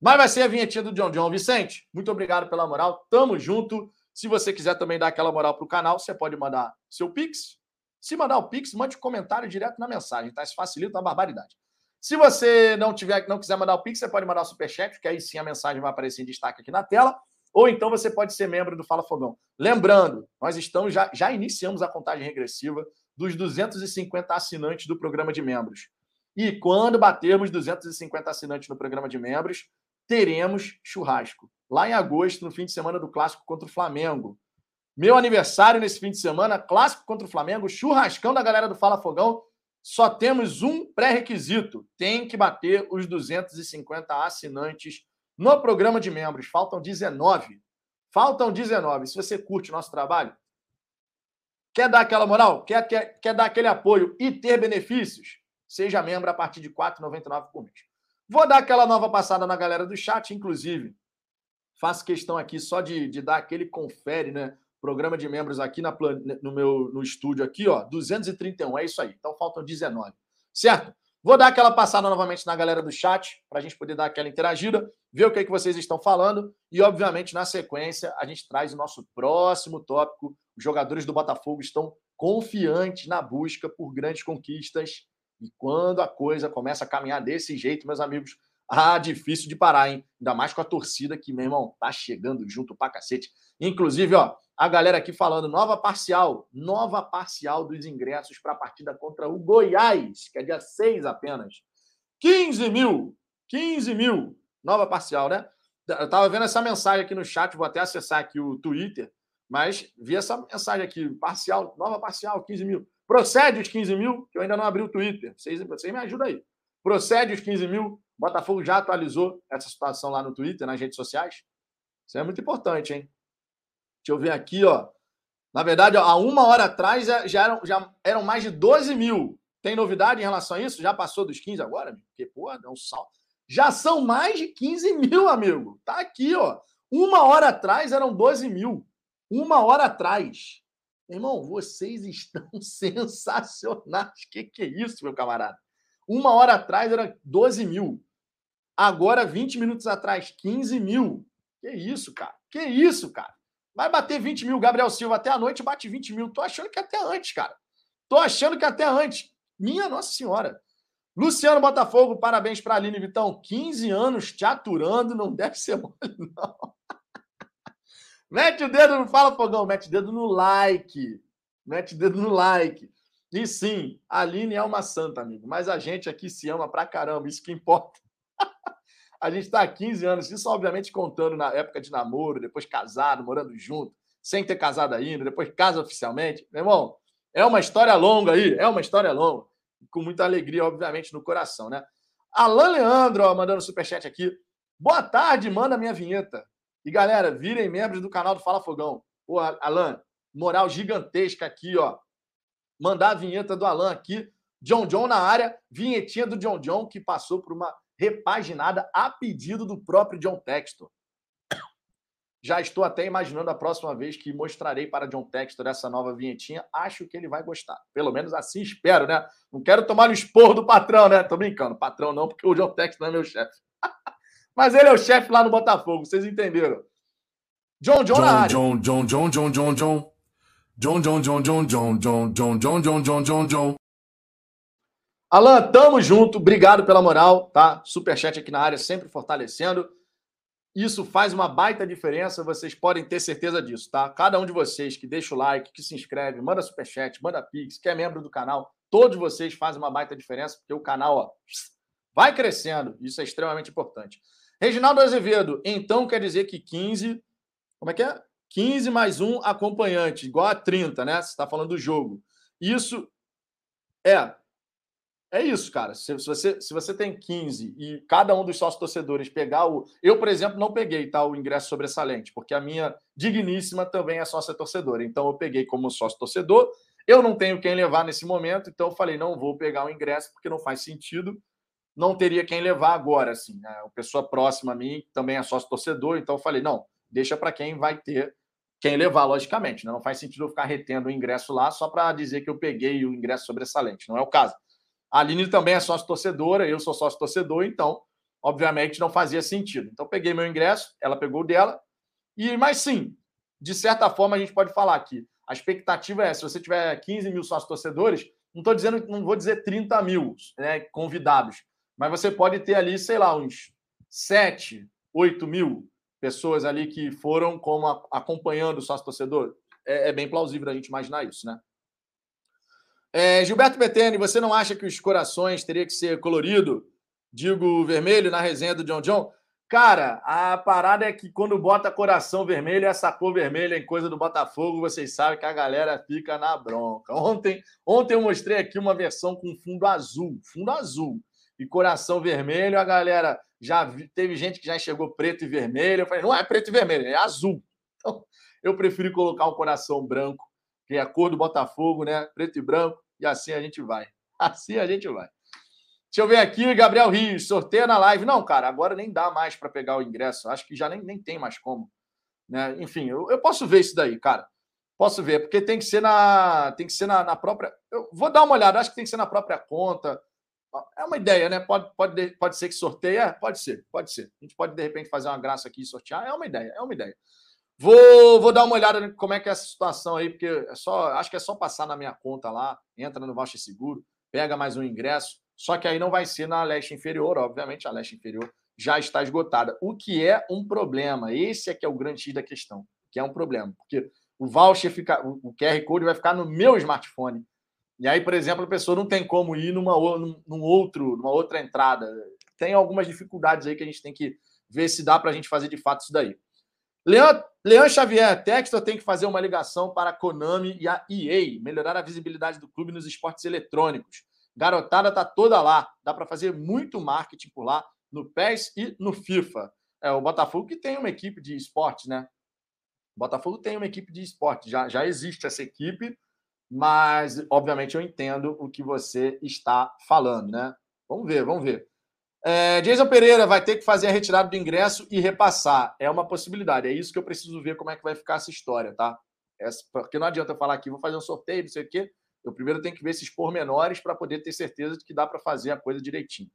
Mas vai ser a vinhetinha do John John. Vicente, muito obrigado pela moral. Tamo junto. Se você quiser também dar aquela moral pro canal, você pode mandar seu Pix. Se mandar o Pix, mande um comentário direto na mensagem, tá? Isso facilita a barbaridade. Se você não tiver, não quiser mandar o Pix, você pode mandar o Superchat, que aí sim a mensagem vai aparecer em destaque aqui na tela. Ou então você pode ser membro do Fala Fogão. Lembrando, nós estamos já, já iniciamos a contagem regressiva dos 250 assinantes do programa de membros. E quando batermos 250 assinantes no programa de membros, teremos churrasco. Lá em agosto, no fim de semana do clássico contra o Flamengo. Meu aniversário nesse fim de semana, clássico contra o Flamengo, churrascão da galera do Fala Fogão. Só temos um pré-requisito: tem que bater os 250 assinantes no programa de membros. Faltam 19. Faltam 19. Se você curte o nosso trabalho, quer dar aquela moral, quer, quer, quer dar aquele apoio e ter benefícios, seja membro a partir de R$ 4,99 por mês. Vou dar aquela nova passada na galera do chat, inclusive. Faço questão aqui só de, de dar aquele confere, né? Programa de membros aqui na, no meu no estúdio aqui, ó, 231, é isso aí. Então faltam 19. Certo? Vou dar aquela passada novamente na galera do chat, para a gente poder dar aquela interagida, ver o que, é que vocês estão falando. E, obviamente, na sequência, a gente traz o nosso próximo tópico. Os jogadores do Botafogo estão confiantes na busca por grandes conquistas. E quando a coisa começa a caminhar desse jeito, meus amigos, ah, difícil de parar, hein? Ainda mais com a torcida que, meu irmão, tá chegando junto pra cacete. Inclusive, ó, a galera aqui falando, nova parcial, nova parcial dos ingressos para a partida contra o Goiás, que é dia 6 apenas. 15 mil, 15 mil, nova parcial, né? Eu tava vendo essa mensagem aqui no chat, vou até acessar aqui o Twitter, mas vi essa mensagem aqui, parcial, nova parcial, 15 mil. Procede os 15 mil, que eu ainda não abri o Twitter. Vocês, vocês me ajudam aí. Procede os 15 mil. Botafogo já atualizou essa situação lá no Twitter, nas redes sociais. Isso é muito importante, hein? Deixa eu ver aqui, ó. Na verdade, ó, há uma hora atrás já eram, já eram mais de 12 mil. Tem novidade em relação a isso? Já passou dos 15 agora? Porque, pô, é um salto. Já são mais de 15 mil, amigo. Tá aqui, ó. Uma hora atrás eram 12 mil. Uma hora atrás. Irmão, vocês estão sensacionais. O que, que é isso, meu camarada? Uma hora atrás era 12 mil. Agora, 20 minutos atrás, 15 mil. Que isso, cara? Que isso, cara? Vai bater 20 mil, Gabriel Silva, até a noite bate 20 mil. Tô achando que até antes, cara. Tô achando que até antes. Minha Nossa Senhora. Luciano Botafogo, parabéns para Aline Vitão. 15 anos te aturando, não deve ser mole, não. mete o dedo no Fala Fogão, mete o dedo no like. Mete o dedo no like. E sim, a Aline é uma santa, amigo. Mas a gente aqui se ama pra caramba, isso que importa. A gente está há 15 anos, isso obviamente contando na época de namoro, depois casado, morando junto, sem ter casado ainda, depois casa oficialmente. Meu irmão, é uma história longa aí, é uma história longa. Com muita alegria, obviamente, no coração, né? Alan Leandro, ó, mandando superchat aqui. Boa tarde, manda minha vinheta. E galera, virem membros do canal do Fala Fogão. Pô, Alan, moral gigantesca aqui, ó. Mandar a vinheta do Alan aqui. John John na área, vinhetinha do John John, que passou por uma repaginada a pedido do próprio John Textor. Já estou até imaginando a próxima vez que mostrarei para John Textor essa nova vinhetinha. Acho que ele vai gostar. Pelo menos assim espero, né? Não quero tomar o esporro do patrão, né? Tô brincando. Patrão não, porque o John Textor não é meu chefe. Mas ele é o chefe lá no Botafogo, vocês entenderam. John John, John na área. John John John John John John. John John John John John John John John John John John John. Alan, tamo junto. Obrigado pela moral, tá? Superchat aqui na área, sempre fortalecendo. Isso faz uma baita diferença, vocês podem ter certeza disso, tá? Cada um de vocês que deixa o like, que se inscreve, manda superchat, manda pix, que é membro do canal, todos vocês fazem uma baita diferença, porque o canal, ó, vai crescendo. Isso é extremamente importante. Reginaldo Azevedo, então quer dizer que 15. Como é que é? 15 mais um acompanhante, igual a 30, né? Você está falando do jogo. Isso é é isso, cara. Se, se, você, se você tem 15 e cada um dos sócios torcedores pegar o. Eu, por exemplo, não peguei tá, o ingresso sobressalente, porque a minha digníssima também é sócia torcedora. Então, eu peguei como sócio torcedor. Eu não tenho quem levar nesse momento, então eu falei: não vou pegar o ingresso porque não faz sentido. não teria quem levar agora, assim, né? Uma pessoa próxima a mim também é sócio torcedor, então eu falei, não, deixa para quem vai ter quem levar, logicamente. Né? Não faz sentido eu ficar retendo o ingresso lá só para dizer que eu peguei o ingresso sobressalente. Não é o caso. A Aline também é sócio torcedora, eu sou sócio torcedor, então, obviamente, não fazia sentido. Então, peguei meu ingresso, ela pegou o dela. E, mas sim, de certa forma, a gente pode falar aqui. A expectativa é: se você tiver 15 mil sócios torcedores, não estou dizendo, não vou dizer 30 mil né, convidados, mas você pode ter ali, sei lá, uns 7, 8 mil pessoas ali que foram como a, acompanhando o sócio torcedor. É, é, bem plausível a gente imaginar isso, né? É, Gilberto Betene, você não acha que os corações teria que ser colorido? Digo vermelho na resenha do John John? Cara, a parada é que quando bota coração vermelho, essa cor vermelha em coisa do Botafogo, vocês sabem que a galera fica na bronca. Ontem, ontem eu mostrei aqui uma versão com fundo azul, fundo azul e coração vermelho, a galera já teve gente que já enxergou preto e vermelho. Eu falei, não é preto e vermelho, é azul. Então, eu prefiro colocar um coração branco, que é a cor do Botafogo, né? Preto e branco, e assim a gente vai. Assim a gente vai. Deixa eu ver aqui, Gabriel Rios, sorteio na live. Não, cara, agora nem dá mais para pegar o ingresso. Acho que já nem, nem tem mais como. Né? Enfim, eu, eu posso ver isso daí, cara. Posso ver, porque tem que ser na, tem que ser na, na própria. Eu vou dar uma olhada, acho que tem que ser na própria conta. É uma ideia, né? Pode, pode, pode ser que sorteie? É, pode ser, pode ser. A gente pode, de repente, fazer uma graça aqui e sortear. É uma ideia, é uma ideia. Vou, vou dar uma olhada em como é que é essa situação aí, porque é só, acho que é só passar na minha conta lá, entra no Voucher Seguro, pega mais um ingresso, só que aí não vai ser na leste inferior, obviamente, a leste inferior já está esgotada, o que é um problema. Esse é que é o grande X da questão, que é um problema, porque o voucher fica, o QR Code vai ficar no meu smartphone. E aí, por exemplo, a pessoa não tem como ir numa, num outro, numa outra entrada. Tem algumas dificuldades aí que a gente tem que ver se dá para a gente fazer de fato isso daí. Leon, Leon Xavier, Textor tem que fazer uma ligação para a Konami e a EA, melhorar a visibilidade do clube nos esportes eletrônicos. Garotada tá toda lá, dá para fazer muito marketing por lá, no PES e no FIFA. É o Botafogo que tem uma equipe de esportes, né? O Botafogo tem uma equipe de esporte, já, já existe essa equipe, mas obviamente eu entendo o que você está falando, né? Vamos ver, vamos ver. É, Jason Pereira vai ter que fazer a retirada do ingresso e repassar. É uma possibilidade. É isso que eu preciso ver como é que vai ficar essa história, tá? Essa, porque não adianta eu falar aqui, vou fazer um sorteio, não sei o quê. Eu primeiro tenho que ver esses pormenores para poder ter certeza de que dá para fazer a coisa direitinho.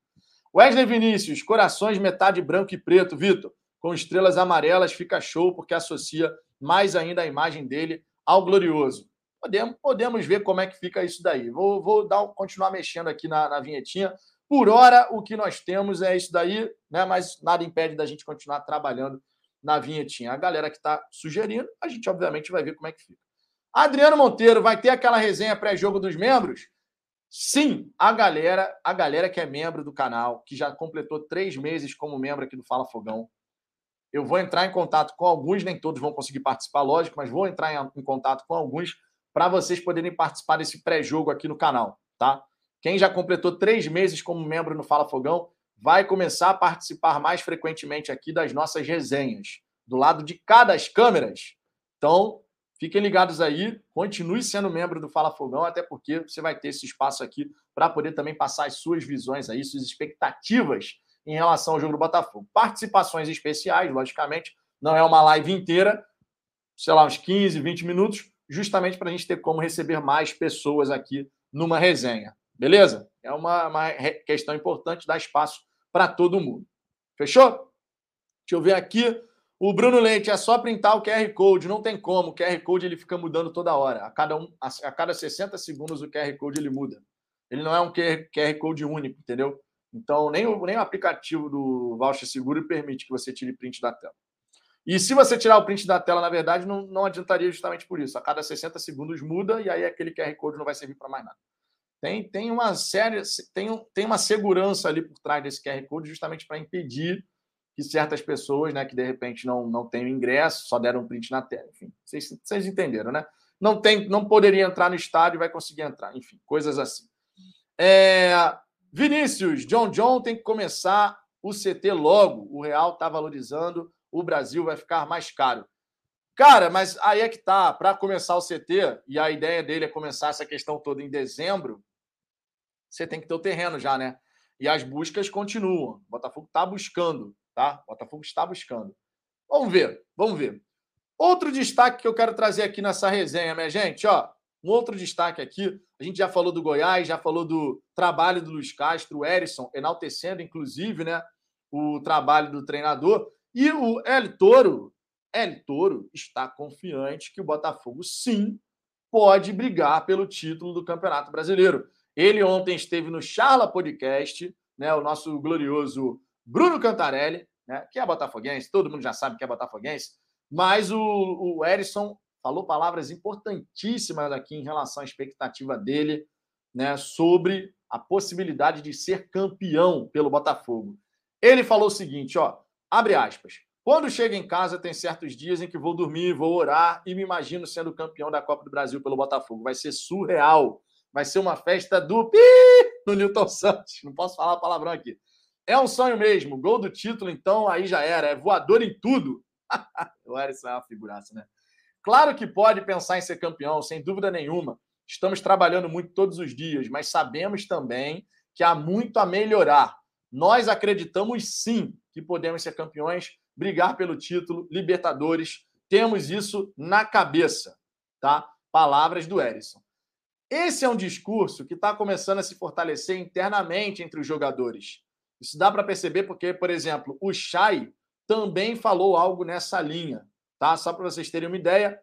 Wesley Vinícius, corações metade branco e preto, Vitor. Com estrelas amarelas fica show porque associa mais ainda a imagem dele ao glorioso. Podemos, podemos ver como é que fica isso daí. Vou, vou dar, continuar mexendo aqui na, na vinhetinha. Por hora, o que nós temos é isso daí, né? mas nada impede da gente continuar trabalhando na vinhetinha. A galera que está sugerindo, a gente obviamente vai ver como é que fica. Adriano Monteiro, vai ter aquela resenha pré-jogo dos membros? Sim, a galera, a galera que é membro do canal, que já completou três meses como membro aqui do Fala Fogão, eu vou entrar em contato com alguns, nem todos vão conseguir participar, lógico, mas vou entrar em, em contato com alguns para vocês poderem participar desse pré-jogo aqui no canal, tá? Quem já completou três meses como membro no Fala Fogão vai começar a participar mais frequentemente aqui das nossas resenhas, do lado de cada das câmeras. Então, fiquem ligados aí, continue sendo membro do Fala Fogão, até porque você vai ter esse espaço aqui para poder também passar as suas visões aí, suas expectativas em relação ao jogo do Botafogo. Participações especiais, logicamente, não é uma live inteira, sei lá, uns 15, 20 minutos, justamente para a gente ter como receber mais pessoas aqui numa resenha. Beleza? É uma, uma questão importante dar espaço para todo mundo. Fechou? Deixa eu ver aqui. O Bruno Leite é só printar o QR Code, não tem como. O QR Code ele fica mudando toda hora. A cada, um, a, cada 60 segundos o QR Code ele muda. Ele não é um QR, QR Code único, entendeu? Então, nem o, nem o aplicativo do Voucher Seguro permite que você tire print da tela. E se você tirar o print da tela, na verdade, não, não adiantaria justamente por isso. A cada 60 segundos muda e aí aquele QR Code não vai servir para mais nada. Tem, tem uma série, tem, tem uma segurança ali por trás desse QR Code justamente para impedir que certas pessoas, né, que de repente não, não têm ingresso, só deram um print na tela. Enfim, vocês, vocês entenderam, né? Não, tem, não poderia entrar no estádio e vai conseguir entrar. Enfim, coisas assim. É, Vinícius, John John tem que começar o CT logo. O Real está valorizando o Brasil vai ficar mais caro. Cara, mas aí é que tá. Para começar o CT, e a ideia dele é começar essa questão toda em dezembro, você tem que ter o terreno já, né? E as buscas continuam. O Botafogo está buscando, tá? O Botafogo está buscando. Vamos ver, vamos ver. Outro destaque que eu quero trazer aqui nessa resenha, minha gente, ó. Um outro destaque aqui, a gente já falou do Goiás, já falou do trabalho do Luiz Castro, o Erisson, enaltecendo, inclusive, né, o trabalho do treinador. E o El Toro, El Toro está confiante que o Botafogo, sim, pode brigar pelo título do Campeonato Brasileiro. Ele ontem esteve no Charla Podcast, né, o nosso glorioso Bruno Cantarelli, né, que é botafoguense, todo mundo já sabe que é botafoguense, mas o, o Erisson falou palavras importantíssimas aqui em relação à expectativa dele né, sobre a possibilidade de ser campeão pelo Botafogo. Ele falou o seguinte, ó, abre aspas. Quando chego em casa, tem certos dias em que vou dormir, vou orar e me imagino sendo campeão da Copa do Brasil pelo Botafogo. Vai ser surreal. Vai ser uma festa do pi no Newton Santos. Não posso falar palavrão aqui. É um sonho mesmo. Gol do título, então, aí já era. É voador em tudo. o Erisson é uma figuraça, né? Claro que pode pensar em ser campeão, sem dúvida nenhuma. Estamos trabalhando muito todos os dias, mas sabemos também que há muito a melhorar. Nós acreditamos sim que podemos ser campeões, brigar pelo título, Libertadores. Temos isso na cabeça, tá? Palavras do Erisson. Esse é um discurso que está começando a se fortalecer internamente entre os jogadores. Isso dá para perceber porque, por exemplo, o Chay também falou algo nessa linha. Tá? Só para vocês terem uma ideia,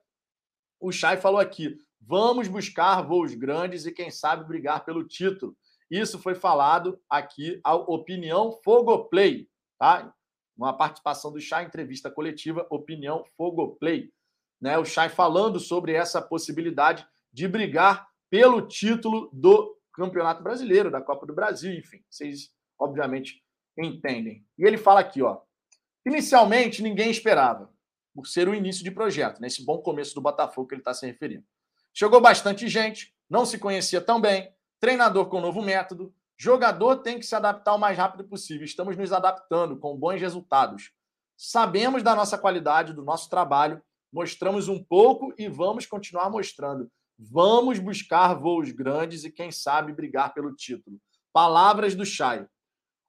o Chay falou aqui: vamos buscar voos grandes e, quem sabe, brigar pelo título. Isso foi falado aqui, a opinião Fogoplay, tá? Uma participação do Chay, entrevista coletiva, opinião Fogoplay. Né? O Chay falando sobre essa possibilidade de brigar pelo título do Campeonato Brasileiro, da Copa do Brasil, enfim, vocês obviamente entendem. E ele fala aqui, ó. Inicialmente ninguém esperava por ser o início de projeto, nesse né? bom começo do Botafogo que ele está se referindo. Chegou bastante gente, não se conhecia tão bem, treinador com novo método, jogador tem que se adaptar o mais rápido possível. Estamos nos adaptando com bons resultados. Sabemos da nossa qualidade, do nosso trabalho, mostramos um pouco e vamos continuar mostrando. Vamos buscar voos grandes e, quem sabe, brigar pelo título. Palavras do Chay.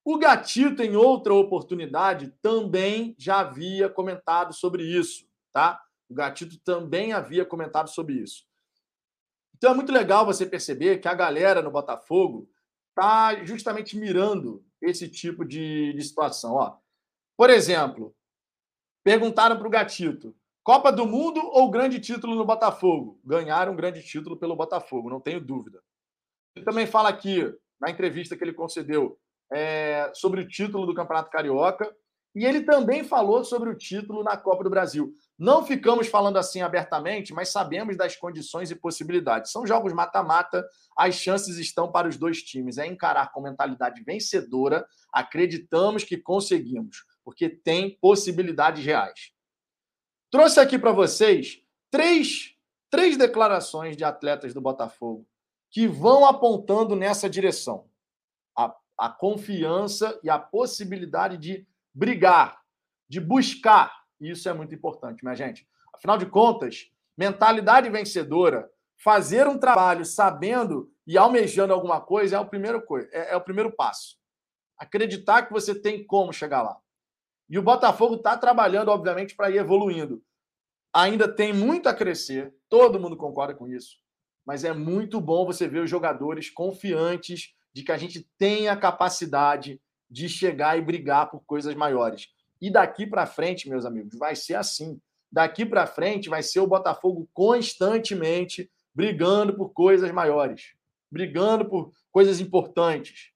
O Gatito, em outra oportunidade, também já havia comentado sobre isso, tá? O Gatito também havia comentado sobre isso. Então é muito legal você perceber que a galera no Botafogo está justamente mirando esse tipo de, de situação. Ó, por exemplo, perguntaram para o Gatito: Copa do Mundo ou grande título no Botafogo? Ganharam um grande título pelo Botafogo, não tenho dúvida. Ele também fala aqui, na entrevista que ele concedeu, é, sobre o título do Campeonato Carioca. E ele também falou sobre o título na Copa do Brasil. Não ficamos falando assim abertamente, mas sabemos das condições e possibilidades. São jogos mata-mata, as chances estão para os dois times. É encarar com mentalidade vencedora, acreditamos que conseguimos, porque tem possibilidades reais. Trouxe aqui para vocês três, três declarações de atletas do Botafogo que vão apontando nessa direção. A a confiança e a possibilidade de brigar, de buscar. Isso é muito importante, minha gente. Afinal de contas, mentalidade vencedora, fazer um trabalho sabendo e almejando alguma coisa é o primeiro, é, é o primeiro passo. Acreditar que você tem como chegar lá. E o Botafogo está trabalhando, obviamente, para ir evoluindo. Ainda tem muito a crescer, todo mundo concorda com isso. Mas é muito bom você ver os jogadores confiantes de que a gente tem a capacidade de chegar e brigar por coisas maiores. E daqui para frente, meus amigos, vai ser assim. Daqui para frente vai ser o Botafogo constantemente brigando por coisas maiores, brigando por coisas importantes.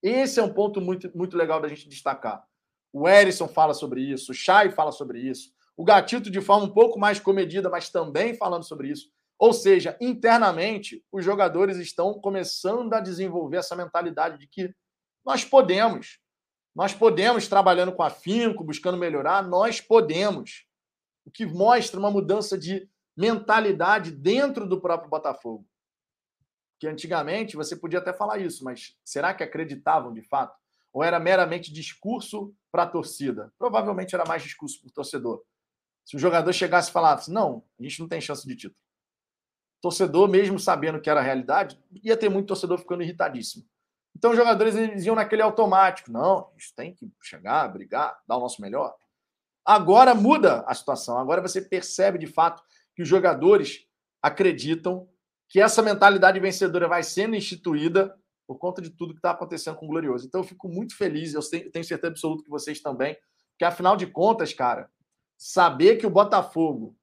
Esse é um ponto muito, muito legal da gente destacar. O Erisson fala sobre isso, o Chay fala sobre isso, o Gatito de forma um pouco mais comedida, mas também falando sobre isso. Ou seja, internamente, os jogadores estão começando a desenvolver essa mentalidade de que nós podemos. Nós podemos, trabalhando com afinco, buscando melhorar, nós podemos. O que mostra uma mudança de mentalidade dentro do próprio Botafogo. Que antigamente você podia até falar isso, mas será que acreditavam de fato? Ou era meramente discurso para a torcida? Provavelmente era mais discurso para o torcedor. Se o jogador chegasse e falasse: não, a gente não tem chance de título torcedor, mesmo sabendo que era a realidade, ia ter muito torcedor ficando irritadíssimo. Então os jogadores eles iam naquele automático. Não, a gente tem que chegar, brigar, dar o nosso melhor. Agora muda a situação. Agora você percebe de fato que os jogadores acreditam que essa mentalidade vencedora vai sendo instituída por conta de tudo que está acontecendo com o Glorioso. Então eu fico muito feliz, eu tenho certeza absoluta que vocês também, que afinal de contas, cara, saber que o Botafogo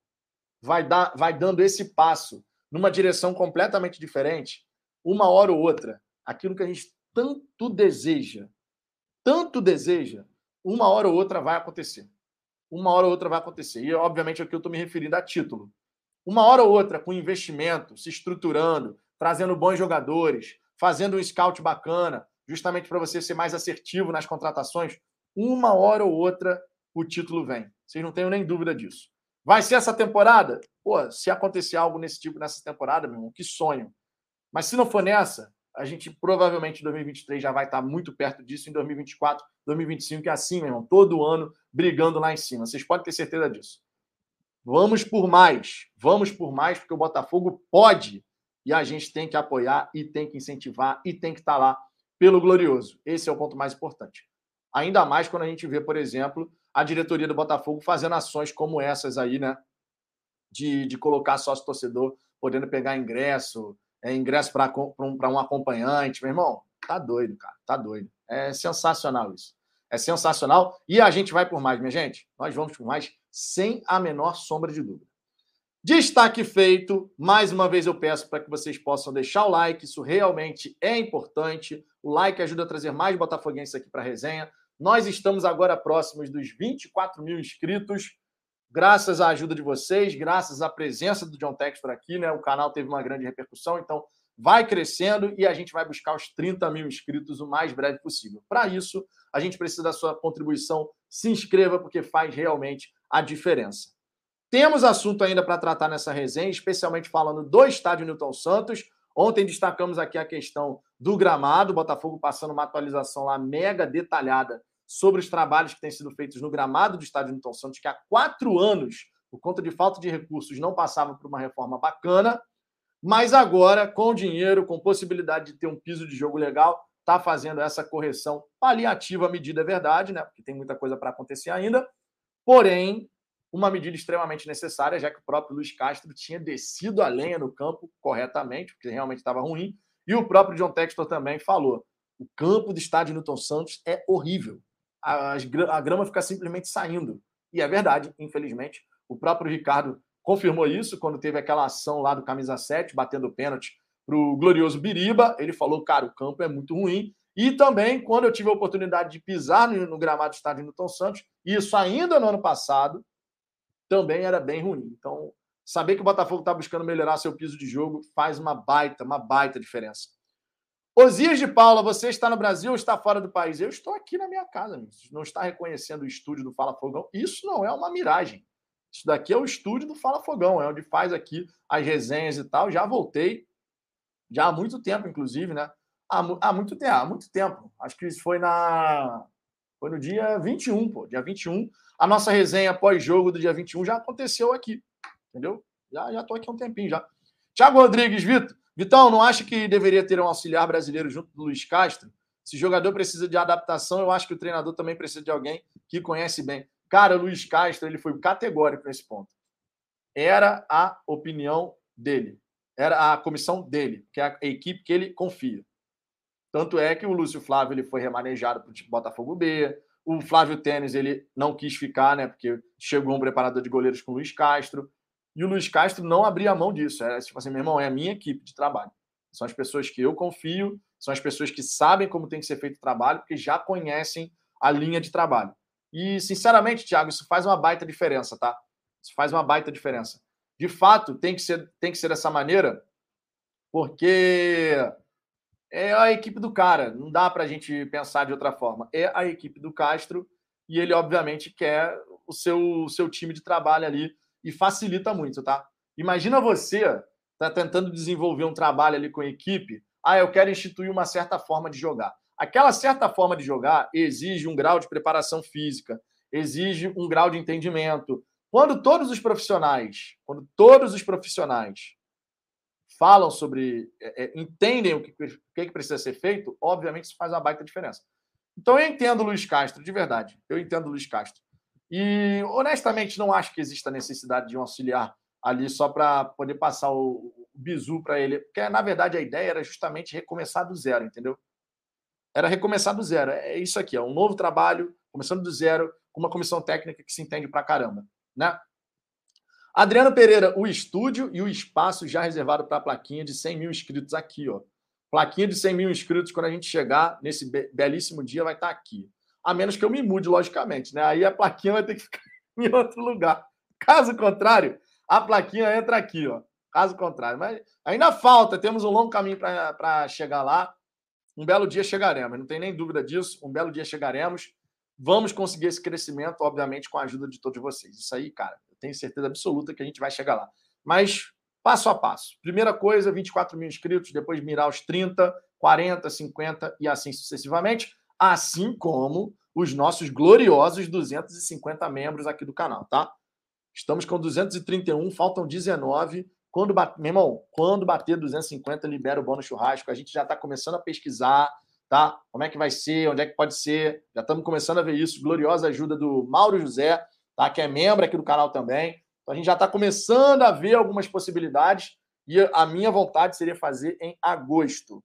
vai, dar, vai dando esse passo numa direção completamente diferente, uma hora ou outra, aquilo que a gente tanto deseja, tanto deseja, uma hora ou outra vai acontecer uma hora ou outra vai acontecer. E, obviamente, aqui eu estou me referindo a título. Uma hora ou outra, com investimento, se estruturando, trazendo bons jogadores, fazendo um scout bacana, justamente para você ser mais assertivo nas contratações, uma hora ou outra o título vem. Vocês não tenham nem dúvida disso. Vai ser essa temporada? Pô, se acontecer algo nesse tipo nessa temporada, meu irmão, que sonho. Mas se não for nessa, a gente provavelmente em 2023 já vai estar muito perto disso, em 2024, 2025, é assim, meu irmão, todo ano brigando lá em cima. Vocês podem ter certeza disso. Vamos por mais, vamos por mais, porque o Botafogo pode e a gente tem que apoiar e tem que incentivar e tem que estar lá pelo glorioso. Esse é o ponto mais importante. Ainda mais quando a gente vê, por exemplo, a diretoria do Botafogo fazendo ações como essas aí, né? De, de colocar sócio torcedor podendo pegar ingresso, é, ingresso para um, um acompanhante. Meu irmão, tá doido, cara, tá doido. É sensacional isso. É sensacional. E a gente vai por mais, minha gente. Nós vamos por mais, sem a menor sombra de dúvida. Destaque feito. Mais uma vez eu peço para que vocês possam deixar o like. Isso realmente é importante. O like ajuda a trazer mais botafoguenses aqui para a resenha. Nós estamos agora próximos dos 24 mil inscritos. Graças à ajuda de vocês, graças à presença do John Textor aqui, né? O canal teve uma grande repercussão, então vai crescendo e a gente vai buscar os 30 mil inscritos o mais breve possível. Para isso, a gente precisa da sua contribuição. Se inscreva, porque faz realmente a diferença. Temos assunto ainda para tratar nessa resenha, especialmente falando do estádio Newton Santos. Ontem destacamos aqui a questão do gramado, Botafogo passando uma atualização lá mega detalhada sobre os trabalhos que têm sido feitos no gramado do estádio Newton Santos, que há quatro anos, por conta de falta de recursos, não passava por uma reforma bacana, mas agora, com dinheiro, com possibilidade de ter um piso de jogo legal, está fazendo essa correção paliativa à medida, é verdade, né? Porque tem muita coisa para acontecer ainda. Porém, uma medida extremamente necessária, já que o próprio Luiz Castro tinha descido a lenha no campo corretamente, porque realmente estava ruim, e o próprio John Textor também falou. O campo do estádio Newton Santos é horrível a, grama fica simplesmente saindo. E é verdade, infelizmente. O próprio Ricardo confirmou isso quando teve aquela ação lá do camisa 7, batendo pênalti para o glorioso Biriba. Ele falou, cara, o campo é muito ruim. E também, quando eu tive a oportunidade de pisar no, no gramado do estádio Newton Santos, isso ainda no ano passado, também era bem ruim. Então, saber que o Botafogo está buscando melhorar seu piso de jogo faz uma baita, uma baita diferença. Osias de Paula, você está no Brasil ou está fora do país? Eu estou aqui na minha casa. Não está reconhecendo o estúdio do Fala Fogão. Isso não é uma miragem. Isso daqui é o estúdio do Fala Fogão, é onde faz aqui as resenhas e tal. Já voltei, já há muito tempo, inclusive, né? Há, há muito tempo, há muito tempo. Acho que isso foi na. Foi no dia 21, pô. Dia 21. A nossa resenha pós-jogo do dia 21 já aconteceu aqui. Entendeu? Já, já aqui há um tempinho já. Tiago Rodrigues, Vitor. Vitão, não acha que deveria ter um auxiliar brasileiro junto do Luiz Castro? Se jogador precisa de adaptação, eu acho que o treinador também precisa de alguém que conhece bem. Cara, Luiz Castro ele foi categórico nesse ponto. Era a opinião dele, era a comissão dele, que é a equipe que ele confia. Tanto é que o Lúcio Flávio ele foi remanejado para o Botafogo B. O Flávio Tênis ele não quis ficar, né? Porque chegou um preparador de goleiros com o Luiz Castro. E o Luiz Castro não abria mão disso. É tipo assim, meu irmão, é a minha equipe de trabalho. São as pessoas que eu confio, são as pessoas que sabem como tem que ser feito o trabalho, porque já conhecem a linha de trabalho. E, sinceramente, Thiago, isso faz uma baita diferença, tá? Isso faz uma baita diferença. De fato, tem que ser, tem que ser dessa maneira, porque é a equipe do cara. Não dá para a gente pensar de outra forma. É a equipe do Castro e ele, obviamente, quer o seu, o seu time de trabalho ali e facilita muito, tá? Imagina você tá tentando desenvolver um trabalho ali com a equipe. Ah, eu quero instituir uma certa forma de jogar. Aquela certa forma de jogar exige um grau de preparação física, exige um grau de entendimento. Quando todos os profissionais, quando todos os profissionais falam sobre, é, é, entendem o que, o que precisa ser feito, obviamente isso faz uma baita diferença. Então eu entendo o Luiz Castro, de verdade. Eu entendo o Luiz Castro. E honestamente não acho que exista necessidade de um auxiliar ali só para poder passar o, o bizu para ele, porque na verdade a ideia era justamente recomeçar do zero, entendeu? Era recomeçar do zero. É isso aqui, é um novo trabalho, começando do zero, com uma comissão técnica que se entende pra caramba, né? Adriano Pereira, o estúdio e o espaço já reservado para a plaquinha de 100 mil inscritos aqui, ó. Plaquinha de 100 mil inscritos, quando a gente chegar nesse belíssimo dia, vai estar tá aqui. A menos que eu me mude, logicamente, né? Aí a plaquinha vai ter que ficar em outro lugar. Caso contrário, a plaquinha entra aqui, ó. Caso contrário. Mas ainda falta, temos um longo caminho para chegar lá. Um belo dia chegaremos, não tem nem dúvida disso. Um belo dia chegaremos. Vamos conseguir esse crescimento, obviamente, com a ajuda de todos vocês. Isso aí, cara, eu tenho certeza absoluta que a gente vai chegar lá. Mas passo a passo. Primeira coisa, 24 mil inscritos, depois mirar os 30, 40, 50 e assim sucessivamente, assim como os nossos gloriosos 250 membros aqui do canal, tá? Estamos com 231, faltam 19. Quando bater, meu irmão, quando bater 250, libera o bônus churrasco. A gente já está começando a pesquisar tá? Como é que vai ser, onde é que pode ser. Já estamos começando a ver isso. Gloriosa ajuda do Mauro José, tá? que é membro aqui do canal também. Então a gente já está começando a ver algumas possibilidades e a minha vontade seria fazer em agosto.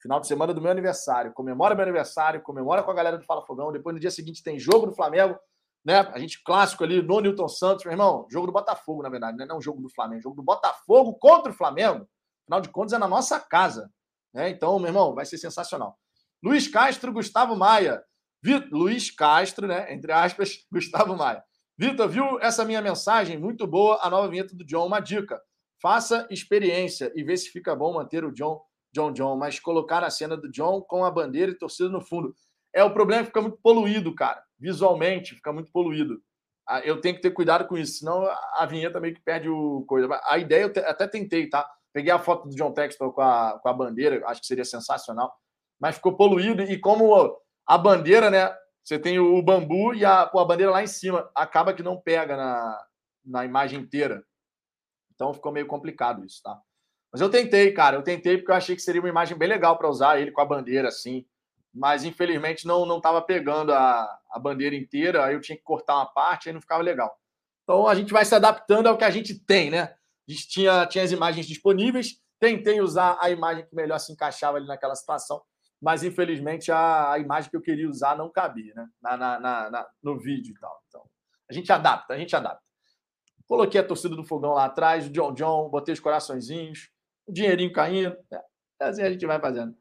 Final de semana do meu aniversário. Comemora meu aniversário, comemora com a galera do Fala Fogão. Depois no dia seguinte tem jogo do Flamengo, né? A gente clássico ali no Newton Santos, meu irmão. Jogo do Botafogo, na verdade, né? não jogo do Flamengo, jogo do Botafogo contra o Flamengo. Afinal de contas, é na nossa casa. Né? Então, meu irmão, vai ser sensacional. Luiz Castro, Gustavo Maia. Vitor, Luiz Castro, né? Entre aspas, Gustavo Maia. Vitor, viu essa minha mensagem? Muito boa a nova vinheta do John. Uma dica: faça experiência e vê se fica bom manter o John, John, John, mas colocar a cena do John com a bandeira e torcida no fundo. É o problema, fica muito poluído, cara. Visualmente, fica muito poluído. Ah, eu tenho que ter cuidado com isso, senão a vinheta meio que perde o coisa. A ideia eu até tentei, tá? Peguei a foto do John Textor com a, com a bandeira, acho que seria sensacional mas ficou poluído. E como a bandeira, né? Você tem o bambu e a, a bandeira lá em cima, acaba que não pega na, na imagem inteira. Então ficou meio complicado isso, tá? Mas eu tentei, cara, eu tentei porque eu achei que seria uma imagem bem legal para usar ele com a bandeira assim. Mas infelizmente não não estava pegando a, a bandeira inteira, aí eu tinha que cortar uma parte, aí não ficava legal. Então a gente vai se adaptando ao que a gente tem, né? A gente tinha, tinha as imagens disponíveis, tentei usar a imagem que melhor se encaixava ali naquela situação mas infelizmente a, a, imagem que eu queria usar não cabia, né? Na, na, na, no vídeo e tal. Então, a gente adapta, a gente adapta. Coloquei a torcida do fogão lá atrás, o John John, botei os coraçõezinhos, dinheirinho caindo. É, assim a gente vai fazendo.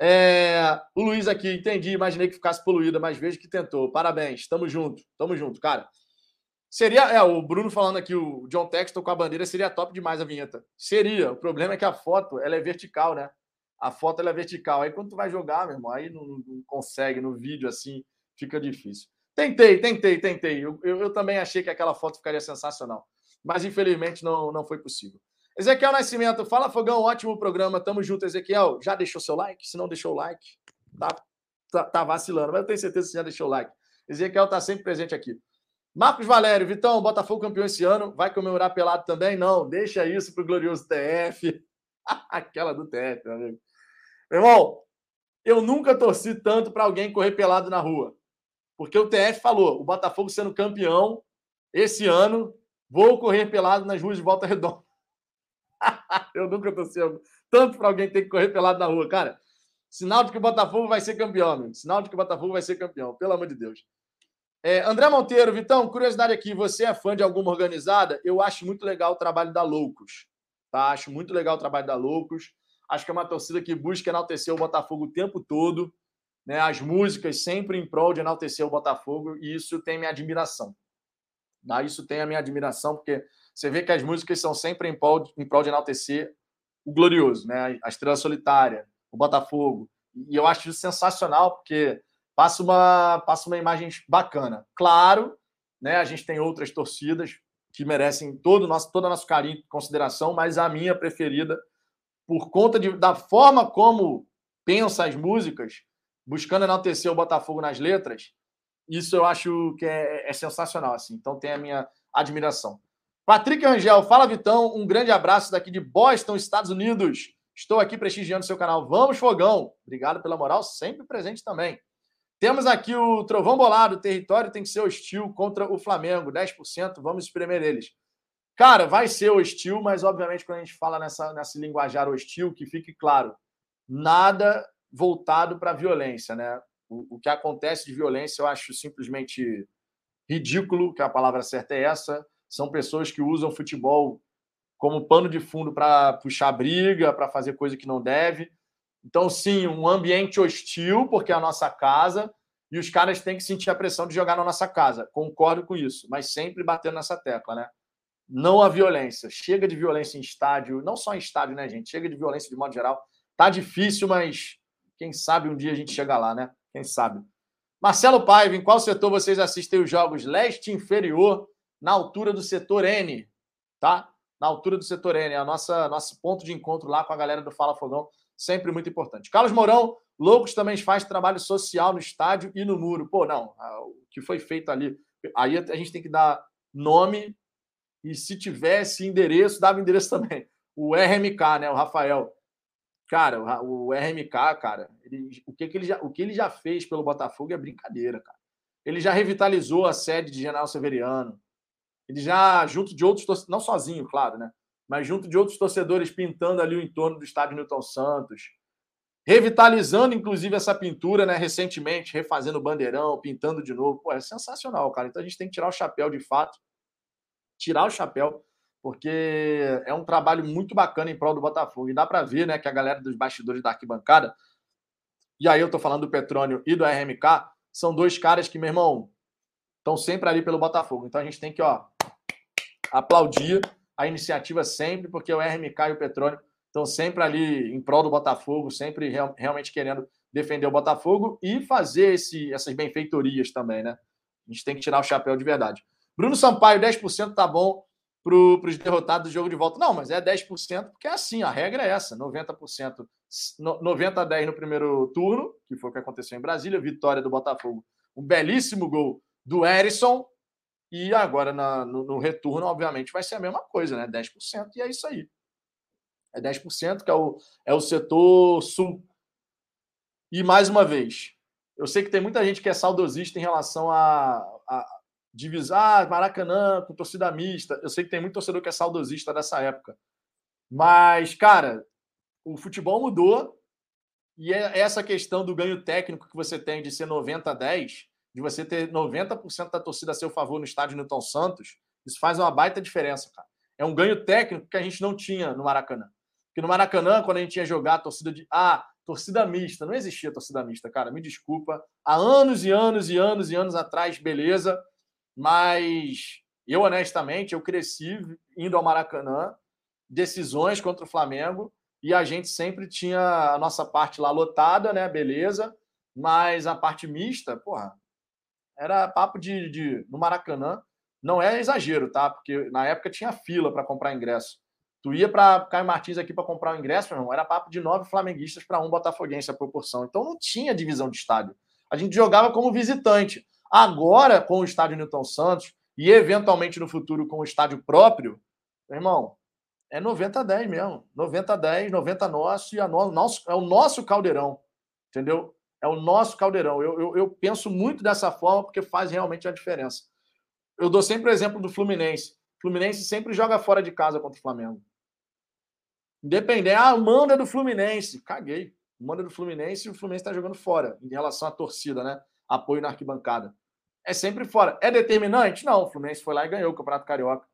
É, o Luiz aqui, entendi, imaginei que ficasse poluída, mas vejo que tentou. Parabéns, tamo junto, tamo junto, cara. Seria, é, o Bruno falando aqui, o John Texton com a bandeira, seria top demais a vinheta. Seria, o problema é que a foto, ela é vertical, né? a foto ela é vertical. Aí quando tu vai jogar, meu irmão, aí não, não consegue no vídeo assim, fica difícil. Tentei, tentei, tentei. Eu, eu, eu, também achei que aquela foto ficaria sensacional. Mas infelizmente não, não foi possível. Ezequiel Nascimento, fala Fogão, ótimo programa. Tamo junto, Ezequiel. Já deixou seu like? Se não deixou o like, tá, tá, tá vacilando. Mas eu tenho certeza que você já deixou o like. Ezequiel tá sempre presente aqui. Marcos Valério, Vitão, Botafogo campeão esse ano. Vai comemorar pelado também? Não, deixa isso pro glorioso TF. Aquela do TF, meu amigo. Meu irmão, eu nunca torci tanto para alguém correr pelado na rua. Porque o TF falou: o Botafogo sendo campeão esse ano, vou correr pelado nas ruas de Volta Redonda. eu nunca torci tanto para alguém ter que correr pelado na rua. Cara, sinal de que o Botafogo vai ser campeão. Sinal de que o Botafogo vai ser campeão, pelo amor de Deus. É, André Monteiro, Vitão, curiosidade aqui, você é fã de alguma organizada? Eu acho muito legal o trabalho da Loucos. Tá? Acho muito legal o trabalho da Loucos. Acho que é uma torcida que busca enaltecer o Botafogo o tempo todo. Né? As músicas sempre em prol de enaltecer o Botafogo, e isso tem minha admiração. Tá? Isso tem a minha admiração, porque você vê que as músicas são sempre em prol, em prol de enaltecer o glorioso, né? a estrela solitária, o Botafogo. E eu acho isso sensacional, porque passa uma, passa uma imagem bacana. Claro, né, a gente tem outras torcidas que merecem todo nosso, todo o nosso carinho e consideração, mas a minha preferida por conta de, da forma como pensa as músicas, buscando enaltecer o Botafogo nas letras, isso eu acho que é, é sensacional. Assim. Então tem a minha admiração. Patrick Angel, fala Vitão, um grande abraço daqui de Boston, Estados Unidos. Estou aqui prestigiando seu canal. Vamos, Fogão. Obrigado pela moral, sempre presente também. Temos aqui o Trovão Bolado. O território tem que ser hostil contra o Flamengo. 10%. Vamos espremer eles. Cara, vai ser hostil, mas obviamente quando a gente fala nessa, linguajar hostil, que fique claro, nada voltado para a violência, né? O, o que acontece de violência eu acho simplesmente ridículo, que a palavra certa é essa são pessoas que usam futebol como pano de fundo para puxar briga, para fazer coisa que não deve. Então, sim, um ambiente hostil, porque é a nossa casa, e os caras têm que sentir a pressão de jogar na nossa casa. Concordo com isso, mas sempre batendo nessa tecla, né? Não a violência. Chega de violência em estádio, não só em estádio, né, gente? Chega de violência de modo geral. Tá difícil, mas quem sabe um dia a gente chega lá, né? Quem sabe. Marcelo Paiva, em qual setor vocês assistem os jogos? Leste inferior na altura do setor N, tá? Na altura do setor N, é nossa nosso ponto de encontro lá com a galera do Fala Fogão, sempre muito importante. Carlos Mourão, Loucos também faz trabalho social no estádio e no muro. Pô, não, o que foi feito ali, aí a gente tem que dar nome e se tivesse endereço, dava endereço também. O RMK, né, o Rafael. Cara, o RMK, cara, ele, o, que, que, ele já, o que ele já fez pelo Botafogo é brincadeira, cara. Ele já revitalizou a sede de General Severiano. Ele já, junto de outros, não sozinho, claro, né? Mas junto de outros torcedores pintando ali o entorno do estádio Newton Santos, revitalizando, inclusive, essa pintura, né? Recentemente, refazendo o bandeirão, pintando de novo. Pô, é sensacional, cara. Então a gente tem que tirar o chapéu de fato, tirar o chapéu, porque é um trabalho muito bacana em prol do Botafogo. E dá para ver, né, que a galera dos bastidores da arquibancada, e aí eu tô falando do Petrônio e do RMK, são dois caras que, meu irmão, estão sempre ali pelo Botafogo. Então a gente tem que, ó, aplaudir a iniciativa sempre, porque o RMK e o Petróleo estão sempre ali em prol do Botafogo, sempre real, realmente querendo defender o Botafogo e fazer esse, essas benfeitorias também, né? A gente tem que tirar o chapéu de verdade. Bruno Sampaio, 10% tá bom para os derrotados do jogo de volta. Não, mas é 10% porque é assim, a regra é essa: 90%, 90 a 10 no primeiro turno, que foi o que aconteceu em Brasília, vitória do Botafogo. Um belíssimo gol do Erisson, e agora na, no, no, retorno, obviamente, vai ser a mesma coisa, né? 10%, e é isso aí. É 10%, que é o, é o setor sul. E mais uma vez, eu sei que tem muita gente que é saudosista em relação a, a divisar ah, Maracanã com torcida mista. Eu sei que tem muito torcedor que é saudosista dessa época. Mas, cara, o futebol mudou e é essa questão do ganho técnico que você tem de ser 90 a 10 de você ter 90% da torcida a seu favor no estádio Newton Santos, isso faz uma baita diferença, cara. É um ganho técnico que a gente não tinha no Maracanã. Porque no Maracanã, quando a gente ia jogar a torcida de. Ah, torcida mista. Não existia torcida mista, cara. Me desculpa. Há anos e anos e anos e anos atrás, beleza. Mas eu, honestamente, eu cresci indo ao Maracanã, decisões contra o Flamengo, e a gente sempre tinha a nossa parte lá lotada, né? Beleza. Mas a parte mista, porra, era papo de, de no Maracanã. Não é exagero, tá? Porque na época tinha fila para comprar ingresso. Tu ia para Caio Martins aqui para comprar o ingresso, irmão, era papo de nove flamenguistas para um botafoguense a proporção. Então não tinha divisão de estádio. A gente jogava como visitante. Agora, com o estádio Newton Santos e eventualmente no futuro com o estádio próprio, irmão, é 90 a 10 mesmo. 90 a 10, 90 nosso e a no, nosso, é o nosso caldeirão. Entendeu? É o nosso caldeirão. Eu, eu, eu, penso muito dessa forma porque faz realmente a diferença. Eu dou sempre o exemplo do Fluminense. O Fluminense sempre joga fora de casa contra o Flamengo. Independente. Ah, manda do Fluminense. Caguei. Manda do Fluminense e o Fluminense está jogando fora em relação à torcida, né? Apoio na arquibancada. É sempre fora. É determinante? Não. O Fluminense foi lá e ganhou o Campeonato Carioca.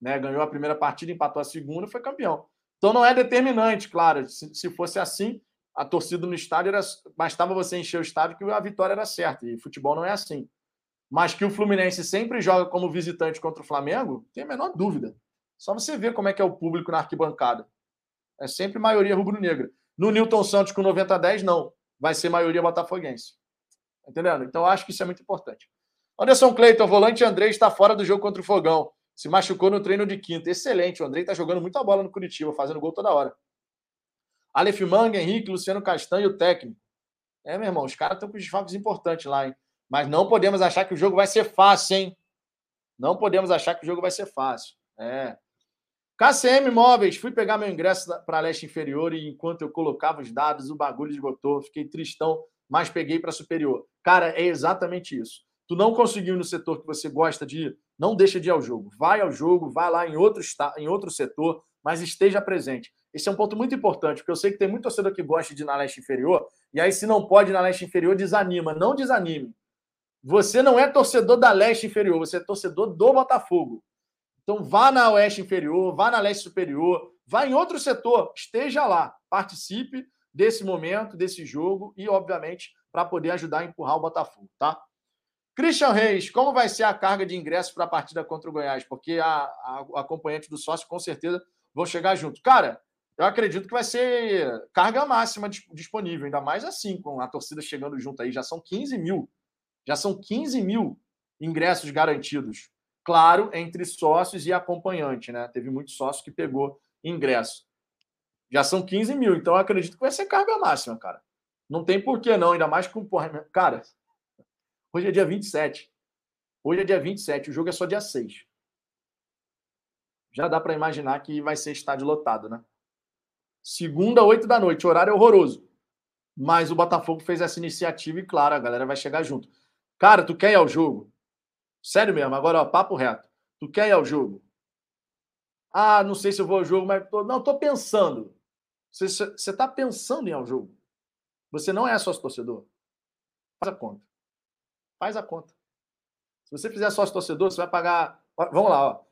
Né? Ganhou a primeira partida, empatou a segunda foi campeão. Então não é determinante, claro. Se, se fosse assim, a torcida no estádio era. Bastava você encher o estádio que a vitória era certa. E futebol não é assim. Mas que o Fluminense sempre joga como visitante contra o Flamengo, tem a menor dúvida. Só você ver como é que é o público na arquibancada. É sempre maioria rubro-negra. No Newton Santos com 90 a 10, não. Vai ser maioria botafoguense. Entendendo? Então acho que isso é muito importante. Anderson Cleiton, volante André está fora do jogo contra o Fogão. Se machucou no treino de quinta. Excelente. O André está jogando muita bola no Curitiba, fazendo gol toda hora. Aleph Manga, Henrique, Luciano Castanho e o técnico. É, meu irmão, os caras estão com desfalques importantes lá, hein? Mas não podemos achar que o jogo vai ser fácil, hein? Não podemos achar que o jogo vai ser fácil. É. KCM Móveis, fui pegar meu ingresso para leste inferior e enquanto eu colocava os dados, o bagulho esgotou. Fiquei tristão, mas peguei para superior. Cara, é exatamente isso. Tu não conseguiu no setor que você gosta de ir, não deixa de ir ao jogo. Vai ao jogo, vai lá em outro, em outro setor, mas esteja presente. Esse é um ponto muito importante, porque eu sei que tem muito torcedor que gosta de ir na leste inferior, e aí, se não pode ir na leste inferior, desanima. Não desanime. Você não é torcedor da leste inferior, você é torcedor do Botafogo. Então vá na oeste inferior, vá na leste superior, vá em outro setor, esteja lá, participe desse momento, desse jogo e, obviamente, para poder ajudar a empurrar o Botafogo, tá? Christian Reis, como vai ser a carga de ingressos para a partida contra o Goiás? Porque a, a, a acompanhante do sócio com certeza vão chegar junto. Cara, eu acredito que vai ser carga máxima disponível, ainda mais assim, com a torcida chegando junto aí. Já são 15 mil. Já são 15 mil ingressos garantidos claro, entre sócios e acompanhante, né? Teve muito sócio que pegou ingresso. Já são 15 mil, então eu acredito que vai ser carga máxima, cara. Não tem porquê, não, ainda mais com. Cara, hoje é dia 27. Hoje é dia 27, o jogo é só dia 6. Já dá para imaginar que vai ser estádio lotado, né? Segunda, 8 da noite, horário horroroso. Mas o Botafogo fez essa iniciativa e, claro, a galera vai chegar junto. Cara, tu quer ir ao jogo? Sério mesmo, agora, ó, papo reto. Tu quer ir ao jogo? Ah, não sei se eu vou ao jogo, mas. Tô... Não, tô pensando. Você, você tá pensando em ir ao jogo. Você não é sócio torcedor. Faz a conta. Faz a conta. Se você fizer sócio torcedor, você vai pagar. Vamos lá, ó.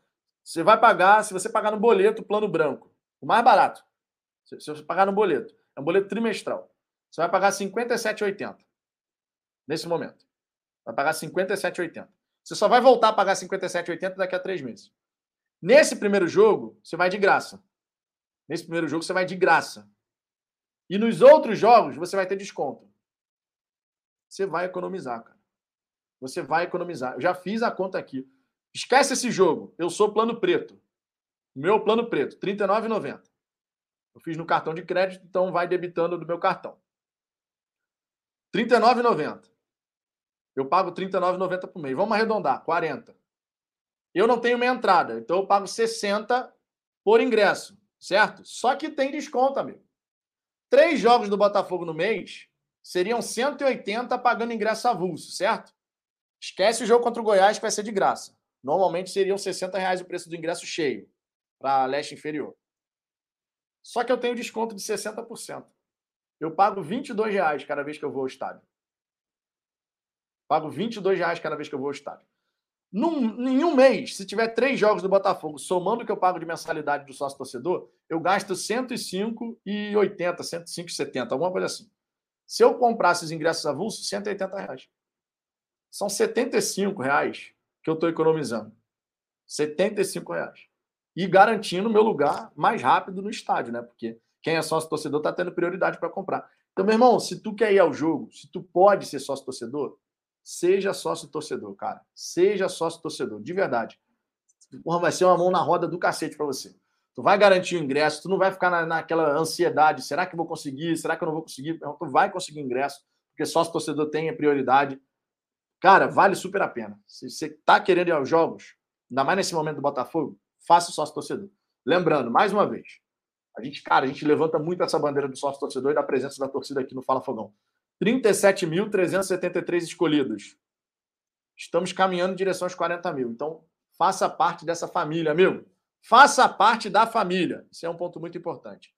Você vai pagar, se você pagar no boleto, plano branco, o mais barato. Se você pagar no boleto, é um boleto trimestral. Você vai pagar R$ 57,80 nesse momento. Vai pagar R$ 57,80. Você só vai voltar a pagar 57,80 daqui a três meses. Nesse primeiro jogo, você vai de graça. Nesse primeiro jogo, você vai de graça. E nos outros jogos, você vai ter desconto. Você vai economizar, cara. Você vai economizar. Eu já fiz a conta aqui. Esquece esse jogo. Eu sou plano preto. Meu plano preto, R$ 39,90. Eu fiz no cartão de crédito, então vai debitando do meu cartão. R$ 39,90. Eu pago R$ 39,90 por mês. Vamos arredondar, 40. Eu não tenho minha entrada, então eu pago 60 por ingresso, certo? Só que tem desconto, amigo. Três jogos do Botafogo no mês seriam 180 pagando ingresso avulso, certo? Esquece o jogo contra o Goiás que vai ser de graça. Normalmente seriam 60 reais o preço do ingresso cheio para leste inferior. Só que eu tenho desconto de 60%. Eu pago 22 reais cada vez que eu vou ao estádio. Pago 22 reais cada vez que eu vou ao estádio. Num, em um mês, se tiver três jogos do Botafogo, somando o que eu pago de mensalidade do sócio torcedor, eu gasto 105,80, 105,70, alguma coisa assim. Se eu comprasse os ingressos avulsos, 180 reais. São 75 reais que eu estou economizando. 75 reais. E garantindo meu lugar mais rápido no estádio, né? Porque quem é sócio torcedor está tendo prioridade para comprar. Então, meu irmão, se tu quer ir ao jogo, se tu pode ser sócio torcedor, Seja sócio torcedor, cara. Seja sócio torcedor, de verdade. Porra, vai ser uma mão na roda do cacete para você. Tu vai garantir o ingresso, tu não vai ficar na, naquela ansiedade. Será que eu vou conseguir? Será que eu não vou conseguir? Tu vai conseguir ingresso, porque sócio torcedor tem a prioridade. Cara, vale super a pena. Se você tá querendo ir aos jogos, ainda mais nesse momento do Botafogo, faça sócio torcedor. Lembrando, mais uma vez, a gente, cara, a gente levanta muito essa bandeira do sócio torcedor e da presença da torcida aqui no Fala Fogão. 37.373 escolhidos. Estamos caminhando em direção aos 40 mil. Então, faça parte dessa família, amigo. Faça parte da família. Isso é um ponto muito importante.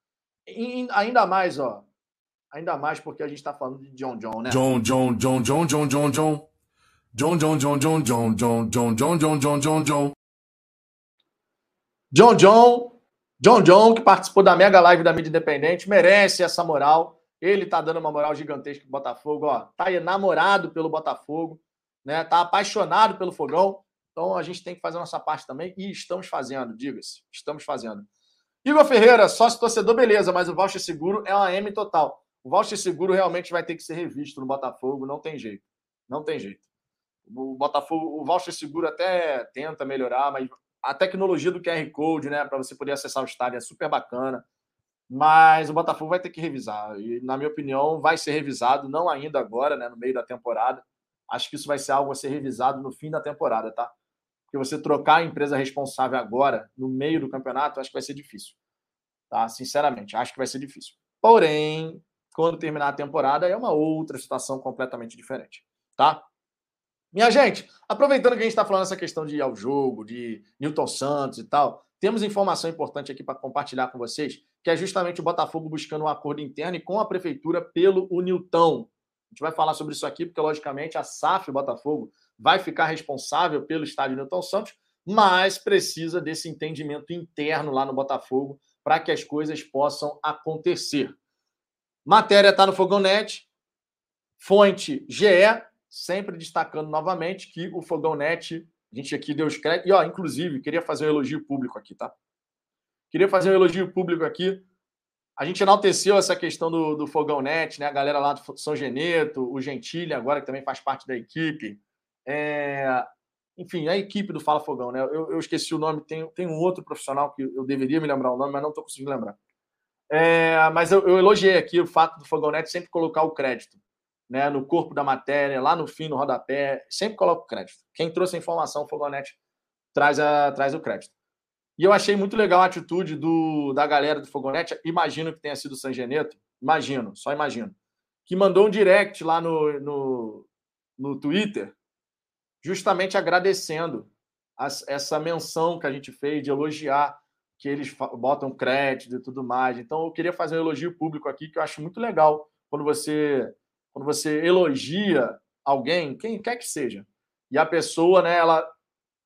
E ainda mais, ó. Ainda mais porque a gente está falando de John John, né? John John John John John John John. John John John John John John John John John John John John. John John John John, que participou da mega live da mídia independente, merece essa moral. Ele tá dando uma moral gigantesca pro Botafogo, ó. Tá enamorado pelo Botafogo, né? Tá apaixonado pelo Fogão. Então a gente tem que fazer a nossa parte também e estamos fazendo, diga-se. Estamos fazendo. Igor Ferreira, sócio torcedor, beleza, mas o voucher seguro é uma M total. O voucher seguro realmente vai ter que ser revisto no Botafogo, não tem jeito. Não tem jeito. O Botafogo, o voucher seguro até tenta melhorar, mas a tecnologia do QR Code, né, para você poder acessar o estádio é super bacana. Mas o Botafogo vai ter que revisar. E, na minha opinião, vai ser revisado, não ainda agora, né, no meio da temporada. Acho que isso vai ser algo a ser revisado no fim da temporada, tá? Porque você trocar a empresa responsável agora, no meio do campeonato, acho que vai ser difícil. Tá? Sinceramente, acho que vai ser difícil. Porém, quando terminar a temporada, é uma outra situação completamente diferente. Tá? Minha gente, aproveitando que a gente está falando essa questão de ir ao jogo, de Newton Santos e tal, temos informação importante aqui para compartilhar com vocês, que é justamente o Botafogo buscando um acordo interno e com a prefeitura pelo Unilton. A gente vai falar sobre isso aqui, porque, logicamente, a SAF Botafogo vai ficar responsável pelo estádio Newton Santos, mas precisa desse entendimento interno lá no Botafogo para que as coisas possam acontecer. Matéria está no Fogonete, fonte GE, sempre destacando novamente que o Fogonete, a gente aqui deu os créditos, e ó, inclusive, queria fazer um elogio público aqui, tá? Queria fazer um elogio público aqui. A gente enalteceu essa questão do, do Fogão Net, né? A galera lá do São Geneto, o Gentile agora, que também faz parte da equipe. É... Enfim, a equipe do Fala Fogão, né? Eu, eu, esqueci o nome, tem, tem um outro profissional que eu deveria me lembrar o nome, mas não estou conseguindo lembrar. É... Mas eu, eu elogiei aqui o fato do Fogão Net sempre colocar o crédito né, no corpo da matéria, lá no fim, no rodapé, sempre coloca o crédito. Quem trouxe a informação, o Fogonete traz, a, traz o crédito. E eu achei muito legal a atitude do, da galera do Fogonete. Imagino que tenha sido o San Geneto. Imagino, só imagino. Que mandou um direct lá no, no, no Twitter, justamente agradecendo essa menção que a gente fez de elogiar que eles botam crédito e tudo mais. Então, eu queria fazer um elogio público aqui, que eu acho muito legal quando você quando você elogia alguém, quem quer que seja, e a pessoa, né, ela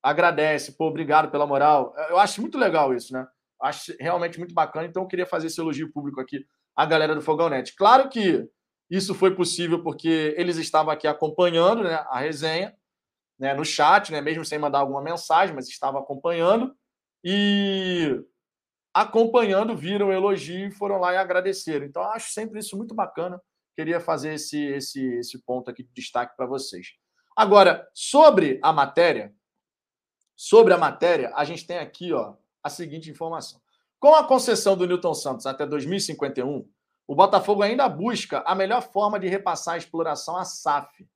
agradece, pô, obrigado pela moral. Eu acho muito legal isso, né? Acho realmente muito bacana, então eu queria fazer esse elogio público aqui à galera do Fogão Net. Claro que isso foi possível porque eles estavam aqui acompanhando né, a resenha, né, no chat, né, mesmo sem mandar alguma mensagem, mas estavam acompanhando e acompanhando, viram o elogio e foram lá e agradeceram. Então, acho sempre isso muito bacana queria fazer esse, esse, esse ponto aqui de destaque para vocês. Agora, sobre a matéria, sobre a matéria, a gente tem aqui ó, a seguinte informação. Com a concessão do Newton Santos até 2051, o Botafogo ainda busca a melhor forma de repassar a exploração à SAF.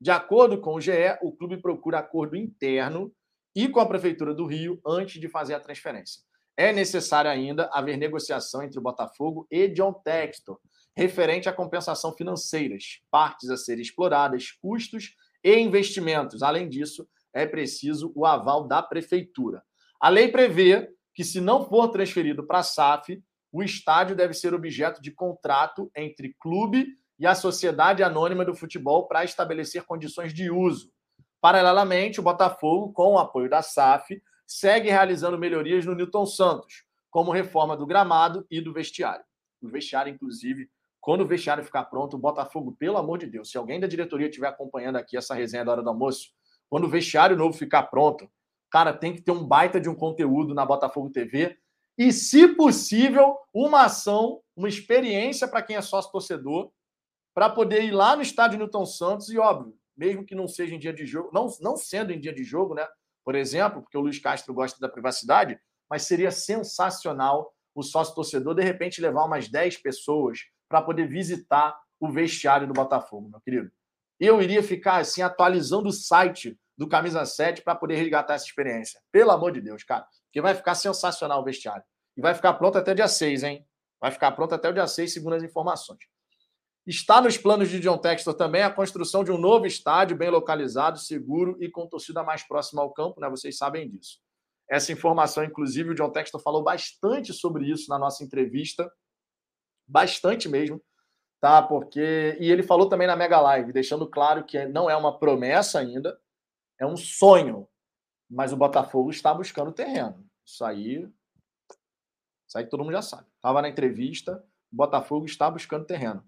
De acordo com o GE, o clube procura acordo interno e com a Prefeitura do Rio antes de fazer a transferência. É necessário ainda haver negociação entre o Botafogo e John Textor, referente à compensação financeiras, partes a serem exploradas, custos e investimentos. Além disso, é preciso o aval da prefeitura. A lei prevê que, se não for transferido para a SAF, o estádio deve ser objeto de contrato entre clube e a Sociedade Anônima do Futebol para estabelecer condições de uso. Paralelamente, o Botafogo, com o apoio da SAF, segue realizando melhorias no Newton Santos, como reforma do gramado e do vestiário. O vestiário, inclusive, quando o vestiário ficar pronto, o Botafogo, pelo amor de Deus, se alguém da diretoria estiver acompanhando aqui essa resenha da hora do almoço, quando o vestiário novo ficar pronto, cara, tem que ter um baita de um conteúdo na Botafogo TV e, se possível, uma ação, uma experiência para quem é sócio torcedor, para poder ir lá no estádio Newton Santos e, óbvio, mesmo que não seja em dia de jogo, não, não sendo em dia de jogo, né? Por exemplo, porque o Luiz Castro gosta da privacidade, mas seria sensacional o sócio torcedor de repente levar umas 10 pessoas para poder visitar o vestiário do Botafogo, meu querido. Eu iria ficar assim atualizando o site do Camisa 7 para poder resgatar essa experiência. Pelo amor de Deus, cara. Porque vai ficar sensacional o vestiário. E vai ficar pronto até o dia 6, hein? Vai ficar pronto até o dia 6, segundo as informações. Está nos planos de John Textor também a construção de um novo estádio bem localizado, seguro e com torcida mais próxima ao campo, né? Vocês sabem disso. Essa informação, inclusive, o John Textor falou bastante sobre isso na nossa entrevista bastante mesmo, tá? Porque e ele falou também na Mega Live, deixando claro que não é uma promessa ainda, é um sonho, mas o Botafogo está buscando terreno. Isso aí, isso aí todo mundo já sabe. Tava na entrevista, o Botafogo está buscando terreno.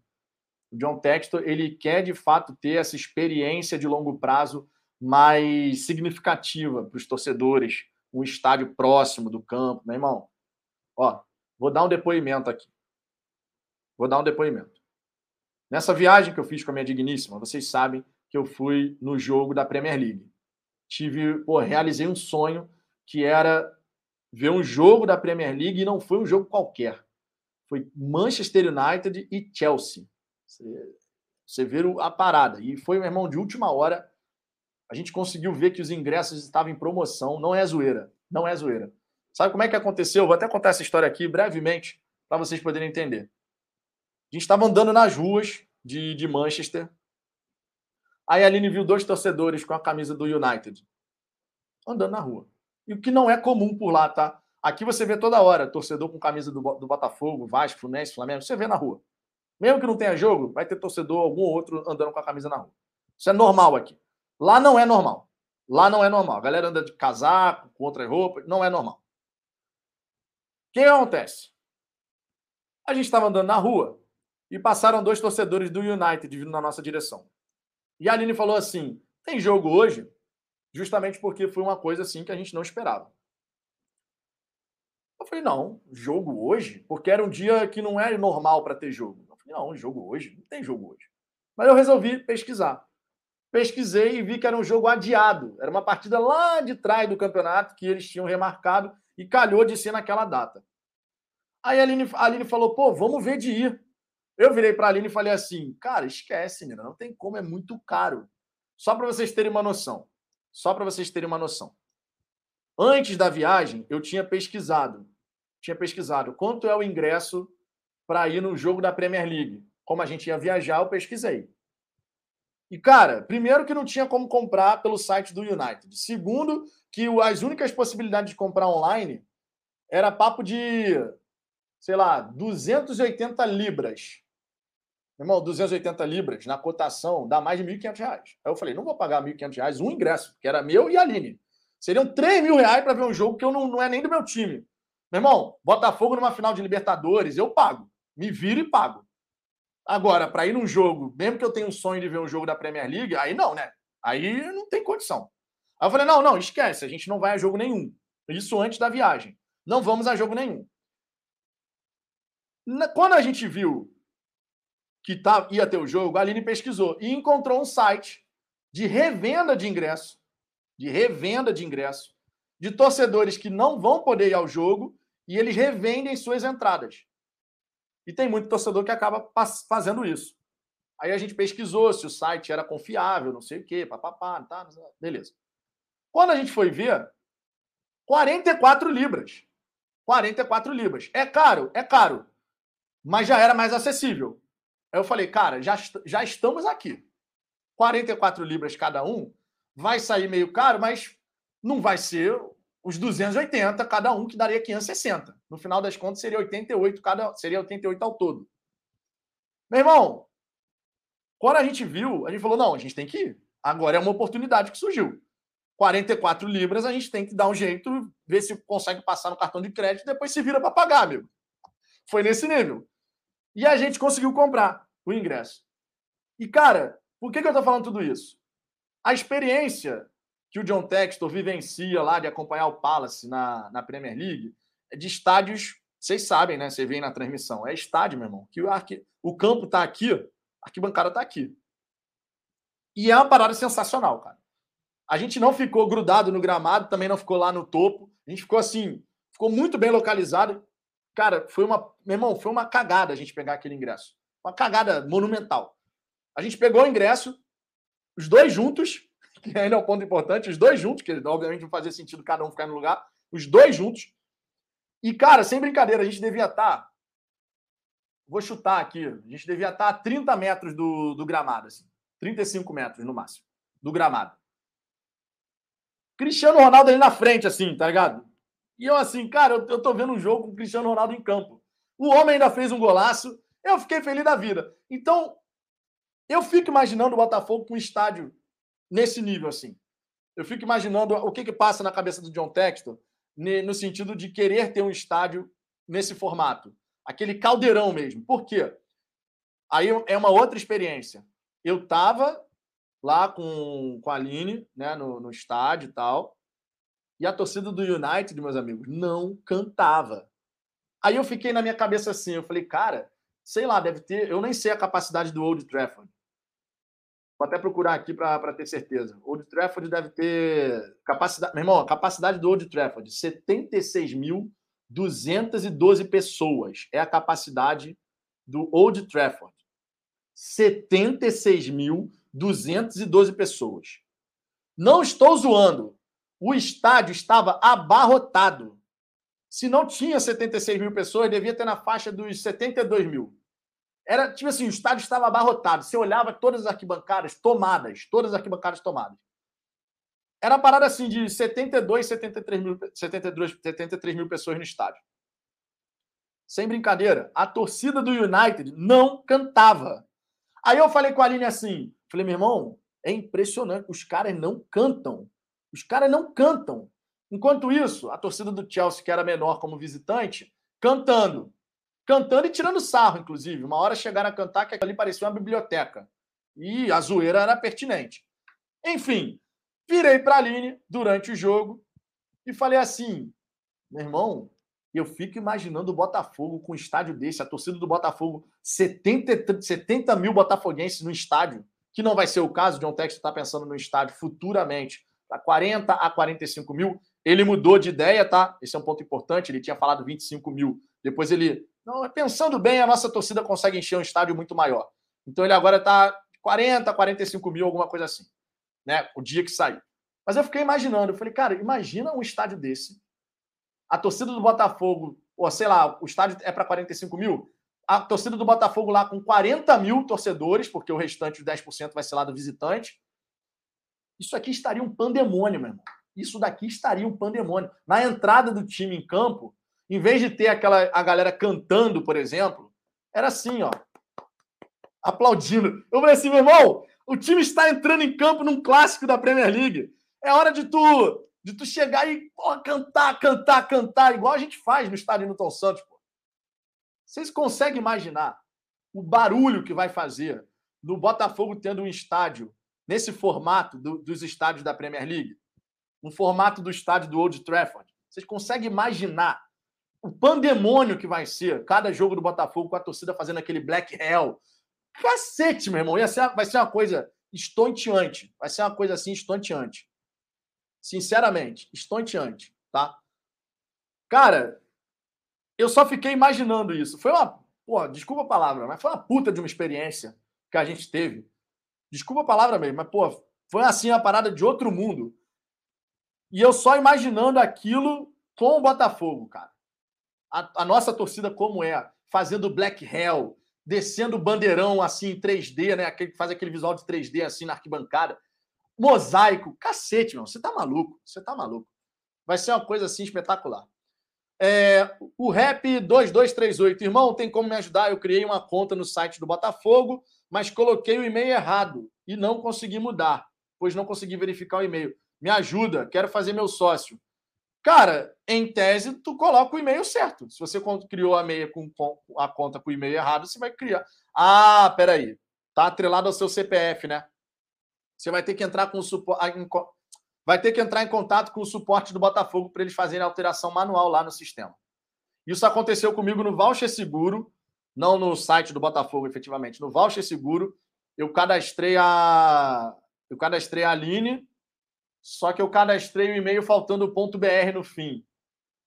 O John Textor, ele quer de fato ter essa experiência de longo prazo mais significativa para os torcedores, um estádio próximo do campo, meu irmão. Ó, vou dar um depoimento aqui. Vou dar um depoimento. Nessa viagem que eu fiz com a minha digníssima, vocês sabem que eu fui no jogo da Premier League. Tive, pô, realizei um sonho que era ver um jogo da Premier League e não foi um jogo qualquer. Foi Manchester United e Chelsea. Você, vê a parada. E foi, meu irmão, de última hora. a gente conseguiu ver que os ingressos estavam em promoção. Não é zoeira. Não é zoeira. Sabe como é que aconteceu? Vou até contar essa história aqui brevemente para vocês poderem entender. Gente estava andando nas ruas de, de Manchester. Aí a Aline viu dois torcedores com a camisa do United andando na rua. E o que não é comum por lá, tá? Aqui você vê toda hora torcedor com camisa do, do Botafogo, Vasco, Fluminense, Flamengo. Você vê na rua. Mesmo que não tenha jogo, vai ter torcedor, algum outro andando com a camisa na rua. Isso é normal aqui. Lá não é normal. Lá não é normal. A galera anda de casaco, com outras roupas. Não é normal. O que acontece? A gente estava andando na rua e passaram dois torcedores do United vindo na nossa direção. E a Aline falou assim: tem jogo hoje? Justamente porque foi uma coisa assim que a gente não esperava. Eu falei: não, jogo hoje? Porque era um dia que não é normal para ter jogo. Eu falei: não, jogo hoje? Não tem jogo hoje. Mas eu resolvi pesquisar. Pesquisei e vi que era um jogo adiado. Era uma partida lá de trás do campeonato que eles tinham remarcado e calhou de ser naquela data. Aí a Aline, a Aline falou: pô, vamos ver de ir. Eu virei para a Aline e falei assim: cara, esquece, menina, não tem como, é muito caro. Só para vocês terem uma noção. Só para vocês terem uma noção. Antes da viagem, eu tinha pesquisado. Tinha pesquisado quanto é o ingresso para ir no jogo da Premier League. Como a gente ia viajar, eu pesquisei. E, cara, primeiro que não tinha como comprar pelo site do United. Segundo, que as únicas possibilidades de comprar online era papo de sei lá, 280 libras. Irmão, 280 libras na cotação dá mais de 1.500 reais. Aí eu falei, não vou pagar 1.500 reais um ingresso, que era meu e a Aline. Seriam 3 mil reais para ver um jogo que eu não, não é nem do meu time. Meu irmão, Botafogo numa final de Libertadores, eu pago. Me viro e pago. Agora, para ir num jogo, mesmo que eu tenha um sonho de ver um jogo da Premier League, aí não, né? Aí não tem condição. Aí eu falei, não, não, esquece, a gente não vai a jogo nenhum. Isso antes da viagem. Não vamos a jogo nenhum. Quando a gente viu que tá, ia ter o jogo, a Aline pesquisou e encontrou um site de revenda de ingresso, de revenda de ingresso, de torcedores que não vão poder ir ao jogo e eles revendem suas entradas. E tem muito torcedor que acaba fazendo isso. Aí a gente pesquisou se o site era confiável, não sei o quê, papapá, tá, beleza. Quando a gente foi ver, 44 libras. 44 libras. É caro? É caro mas já era mais acessível. Aí eu falei, cara, já, já estamos aqui. 44 libras cada um, vai sair meio caro, mas não vai ser os 280 cada um, que daria 560. No final das contas, seria 88 cada, seria 88 ao todo. Meu irmão, quando a gente viu, a gente falou: não, a gente tem que ir. Agora é uma oportunidade que surgiu. 44 libras, a gente tem que dar um jeito, ver se consegue passar no cartão de crédito, depois se vira para pagar, amigo. Foi nesse nível. E a gente conseguiu comprar o ingresso. E, cara, por que, que eu estou falando tudo isso? A experiência que o John Textor vivencia lá de acompanhar o Palace na, na Premier League é de estádios, vocês sabem, né? Você vê na transmissão. É estádio, meu irmão. Que o, arqui... o campo está aqui, a arquibancada está aqui. E é uma parada sensacional, cara. A gente não ficou grudado no gramado, também não ficou lá no topo. A gente ficou assim, ficou muito bem localizado. Cara, foi uma. Meu irmão, foi uma cagada a gente pegar aquele ingresso. Uma cagada monumental. A gente pegou o ingresso, os dois juntos, que ainda é um ponto importante, os dois juntos, que obviamente não fazia sentido cada um ficar no lugar, os dois juntos. E, cara, sem brincadeira, a gente devia estar. Tá, vou chutar aqui, a gente devia estar tá a 30 metros do, do gramado, assim. 35 metros no máximo, do gramado. Cristiano Ronaldo ali na frente, assim, tá ligado? E eu assim, cara, eu, eu tô vendo um jogo com o Cristiano Ronaldo em campo. O homem ainda fez um golaço. Eu fiquei feliz da vida. Então, eu fico imaginando o Botafogo com um estádio nesse nível, assim. Eu fico imaginando o que, que passa na cabeça do John Textor no sentido de querer ter um estádio nesse formato. Aquele caldeirão mesmo. Por quê? Aí é uma outra experiência. Eu estava lá com, com a Aline, né, no, no estádio e tal. E a torcida do United, meus amigos, não cantava. Aí eu fiquei na minha cabeça assim, eu falei, cara, sei lá, deve ter, eu nem sei a capacidade do Old Trafford. Vou até procurar aqui para ter certeza. Old Trafford deve ter capacidade, meu irmão, a capacidade do Old Trafford, 76.212 pessoas é a capacidade do Old Trafford. 76.212 pessoas. Não estou zoando. O estádio estava abarrotado. Se não tinha 76 mil pessoas, devia ter na faixa dos 72 mil. Era, tipo assim, o estádio estava abarrotado. Você olhava todas as arquibancadas tomadas, todas as arquibancadas tomadas. Era uma parada assim de 72, 73 mil, 72, 73 mil pessoas no estádio. Sem brincadeira, a torcida do United não cantava. Aí eu falei com a Aline assim: falei, meu irmão, é impressionante, os caras não cantam. Os caras não cantam. Enquanto isso, a torcida do Chelsea, que era menor como visitante, cantando. Cantando e tirando sarro, inclusive. Uma hora chegaram a cantar que ali parecia uma biblioteca. E a zoeira era pertinente. Enfim, Virei para a Aline durante o jogo e falei assim: meu irmão, eu fico imaginando o Botafogo com um estádio desse, a torcida do Botafogo, 70, 70 mil botafoguenses no estádio, que não vai ser o caso, John Texto está pensando no estádio futuramente, para 40 a 45 mil. Ele mudou de ideia, tá? Esse é um ponto importante. Ele tinha falado 25 mil. Depois ele. Não, pensando bem, a nossa torcida consegue encher um estádio muito maior. Então ele agora está 40, 45 mil, alguma coisa assim né? O dia que sair. Mas eu fiquei imaginando, eu falei, cara, imagina um estádio desse. A torcida do Botafogo, ou sei lá, o estádio é para 45 mil. A torcida do Botafogo lá com 40 mil torcedores, porque o restante, os 10%, vai ser lá do visitante. Isso aqui estaria um pandemônio, meu irmão. Isso daqui estaria um pandemônio. Na entrada do time em campo, em vez de ter aquela a galera cantando, por exemplo, era assim, ó. Aplaudindo. Eu falei assim, meu irmão, o time está entrando em campo num clássico da Premier League. É hora de tu, de tu chegar e cantar, cantar, cantar, igual a gente faz no estádio Newton Santos. Pô. Vocês conseguem imaginar o barulho que vai fazer no Botafogo tendo um estádio nesse formato do, dos estádios da Premier League? Um formato do estádio do Old Trafford. Vocês conseguem imaginar o pandemônio que vai ser cada jogo do Botafogo com a torcida fazendo aquele Black Hell, Cacete, meu irmão. Ser, vai ser uma coisa estonteante. Vai ser uma coisa assim estonteante. Sinceramente, estonteante, tá? Cara, eu só fiquei imaginando isso. Foi uma. Pô, desculpa a palavra, mas foi uma puta de uma experiência que a gente teve. Desculpa a palavra mesmo, mas, pô, foi assim uma parada de outro mundo. E eu só imaginando aquilo com o Botafogo, cara. A, a nossa torcida como é, fazendo Black Hell, descendo o bandeirão assim em 3D, né? Aquele que faz aquele visual de 3D assim na arquibancada. Mosaico, cacete, meu. Você tá maluco? Você tá maluco. Vai ser uma coisa assim espetacular. É, o Rap 2238, irmão, tem como me ajudar? Eu criei uma conta no site do Botafogo, mas coloquei o e-mail errado e não consegui mudar, pois não consegui verificar o e-mail. Me ajuda, quero fazer meu sócio. Cara, em tese, tu coloca o e-mail certo. Se você criou a meia com a conta com o e-mail errado, você vai criar. Ah, peraí. Tá atrelado ao seu CPF, né? Você vai ter que entrar com o suporte. Vai ter que entrar em contato com o suporte do Botafogo para eles fazerem a alteração manual lá no sistema. Isso aconteceu comigo no Voucher Seguro, não no site do Botafogo, efetivamente. No Voucher Seguro, eu cadastrei a. Eu cadastrei a Aline só que eu cadastrei o e-mail faltando ponto .br no fim.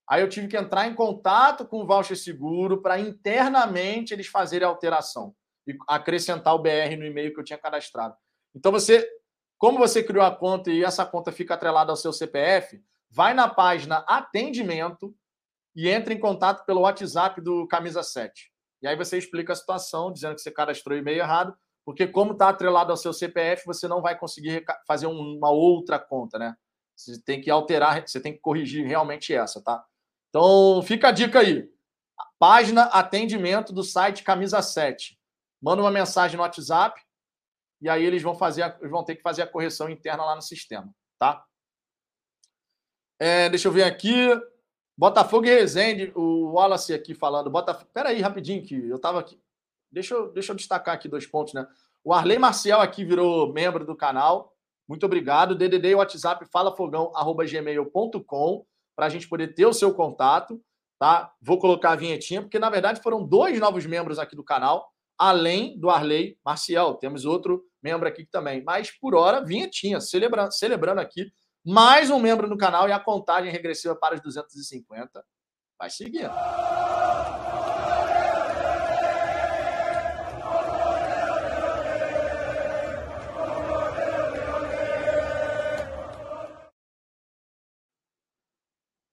Aí eu tive que entrar em contato com o voucher seguro para internamente eles fazerem a alteração e acrescentar o BR no e-mail que eu tinha cadastrado. Então você, como você criou a conta e essa conta fica atrelada ao seu CPF, vai na página atendimento e entra em contato pelo WhatsApp do Camisa 7. E aí você explica a situação, dizendo que você cadastrou o e-mail errado porque, como está atrelado ao seu CPF, você não vai conseguir fazer uma outra conta, né? Você tem que alterar, você tem que corrigir realmente essa, tá? Então, fica a dica aí. Página atendimento do site Camisa 7. Manda uma mensagem no WhatsApp e aí eles vão fazer, eles vão ter que fazer a correção interna lá no sistema, tá? É, deixa eu ver aqui. Botafogo e Resende, o Wallace aqui falando. Botafogo. Pera aí, rapidinho, que eu tava aqui. Deixa eu, deixa eu destacar aqui dois pontos, né? O Arley Marcial aqui virou membro do canal. Muito obrigado. DDD e WhatsApp falafogão@gmail.com para a gente poder ter o seu contato, tá? Vou colocar a vinhetinha porque na verdade foram dois novos membros aqui do canal, além do Arley Marcial. Temos outro membro aqui também. Mas por hora, vinhetinha, celebrando, celebrando aqui mais um membro no canal e a contagem regressiva para os 250 vai seguindo.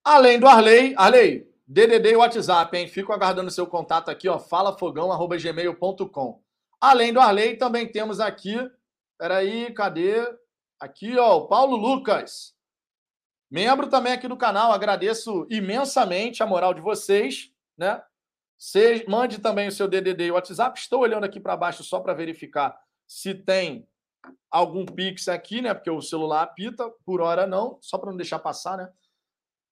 Além do Arley, Arley, DDD e WhatsApp, hein? Fico aguardando seu contato aqui, ó, falafogão@gmail.com. Além do Arley, também temos aqui, peraí, cadê? Aqui, ó, o Paulo Lucas. Membro também aqui do canal, agradeço imensamente a moral de vocês, né? Cê, mande também o seu DDD e WhatsApp. Estou olhando aqui para baixo só para verificar se tem algum Pix aqui, né? Porque o celular apita, por hora não, só para não deixar passar, né?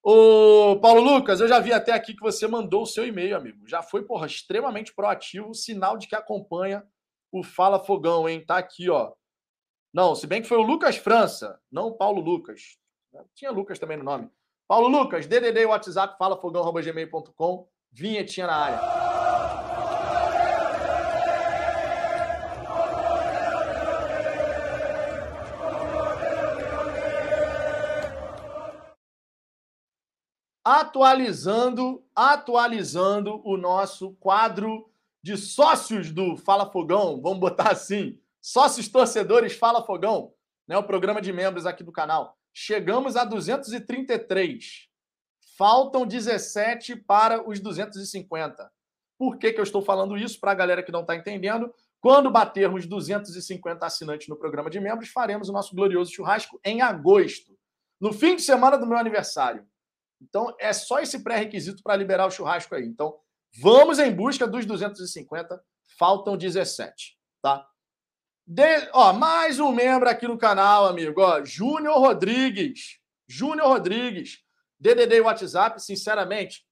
Ô, Paulo Lucas, eu já vi até aqui que você mandou o seu e-mail, amigo. Já foi, porra, extremamente proativo, sinal de que acompanha o Fala Fogão, hein? Tá aqui, ó. Não, se bem que foi o Lucas França, não o Paulo Lucas. Tinha Lucas também no nome. Paulo Lucas, DDD WhatsApp, falafogão.gmail.com, vinhetinha na área. Atualizando, atualizando o nosso quadro de sócios do Fala Fogão, vamos botar assim, sócios torcedores Fala Fogão, né, o programa de membros aqui do canal. Chegamos a 233. Faltam 17 para os 250. Por que, que eu estou falando isso? Para a galera que não está entendendo, quando batermos 250 assinantes no programa de membros, faremos o nosso glorioso churrasco em agosto, no fim de semana do meu aniversário. Então, é só esse pré-requisito para liberar o churrasco aí. Então, vamos em busca dos 250. Faltam 17, tá? De... Ó, mais um membro aqui no canal, amigo. Ó, Júnior Rodrigues. Júnior Rodrigues. DDD e WhatsApp, sinceramente,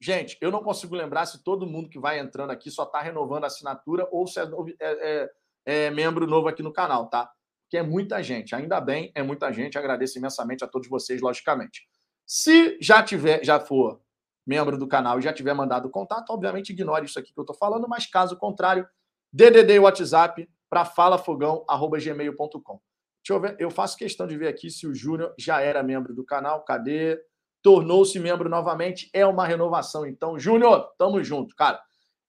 gente, eu não consigo lembrar se todo mundo que vai entrando aqui só está renovando a assinatura ou se é, é, é, é, membro novo aqui no canal, tá? Que é muita gente. Ainda bem, é muita gente. Agradeço imensamente a todos vocês, logicamente. Se já tiver, já for membro do canal e já tiver mandado contato, obviamente ignore isso aqui que eu estou falando, mas caso contrário, DDD e WhatsApp para falafogão@gmail.com. Deixa eu ver, eu faço questão de ver aqui se o Júnior já era membro do canal. Cadê? Tornou-se membro novamente. É uma renovação, então. Júnior, tamo junto, cara.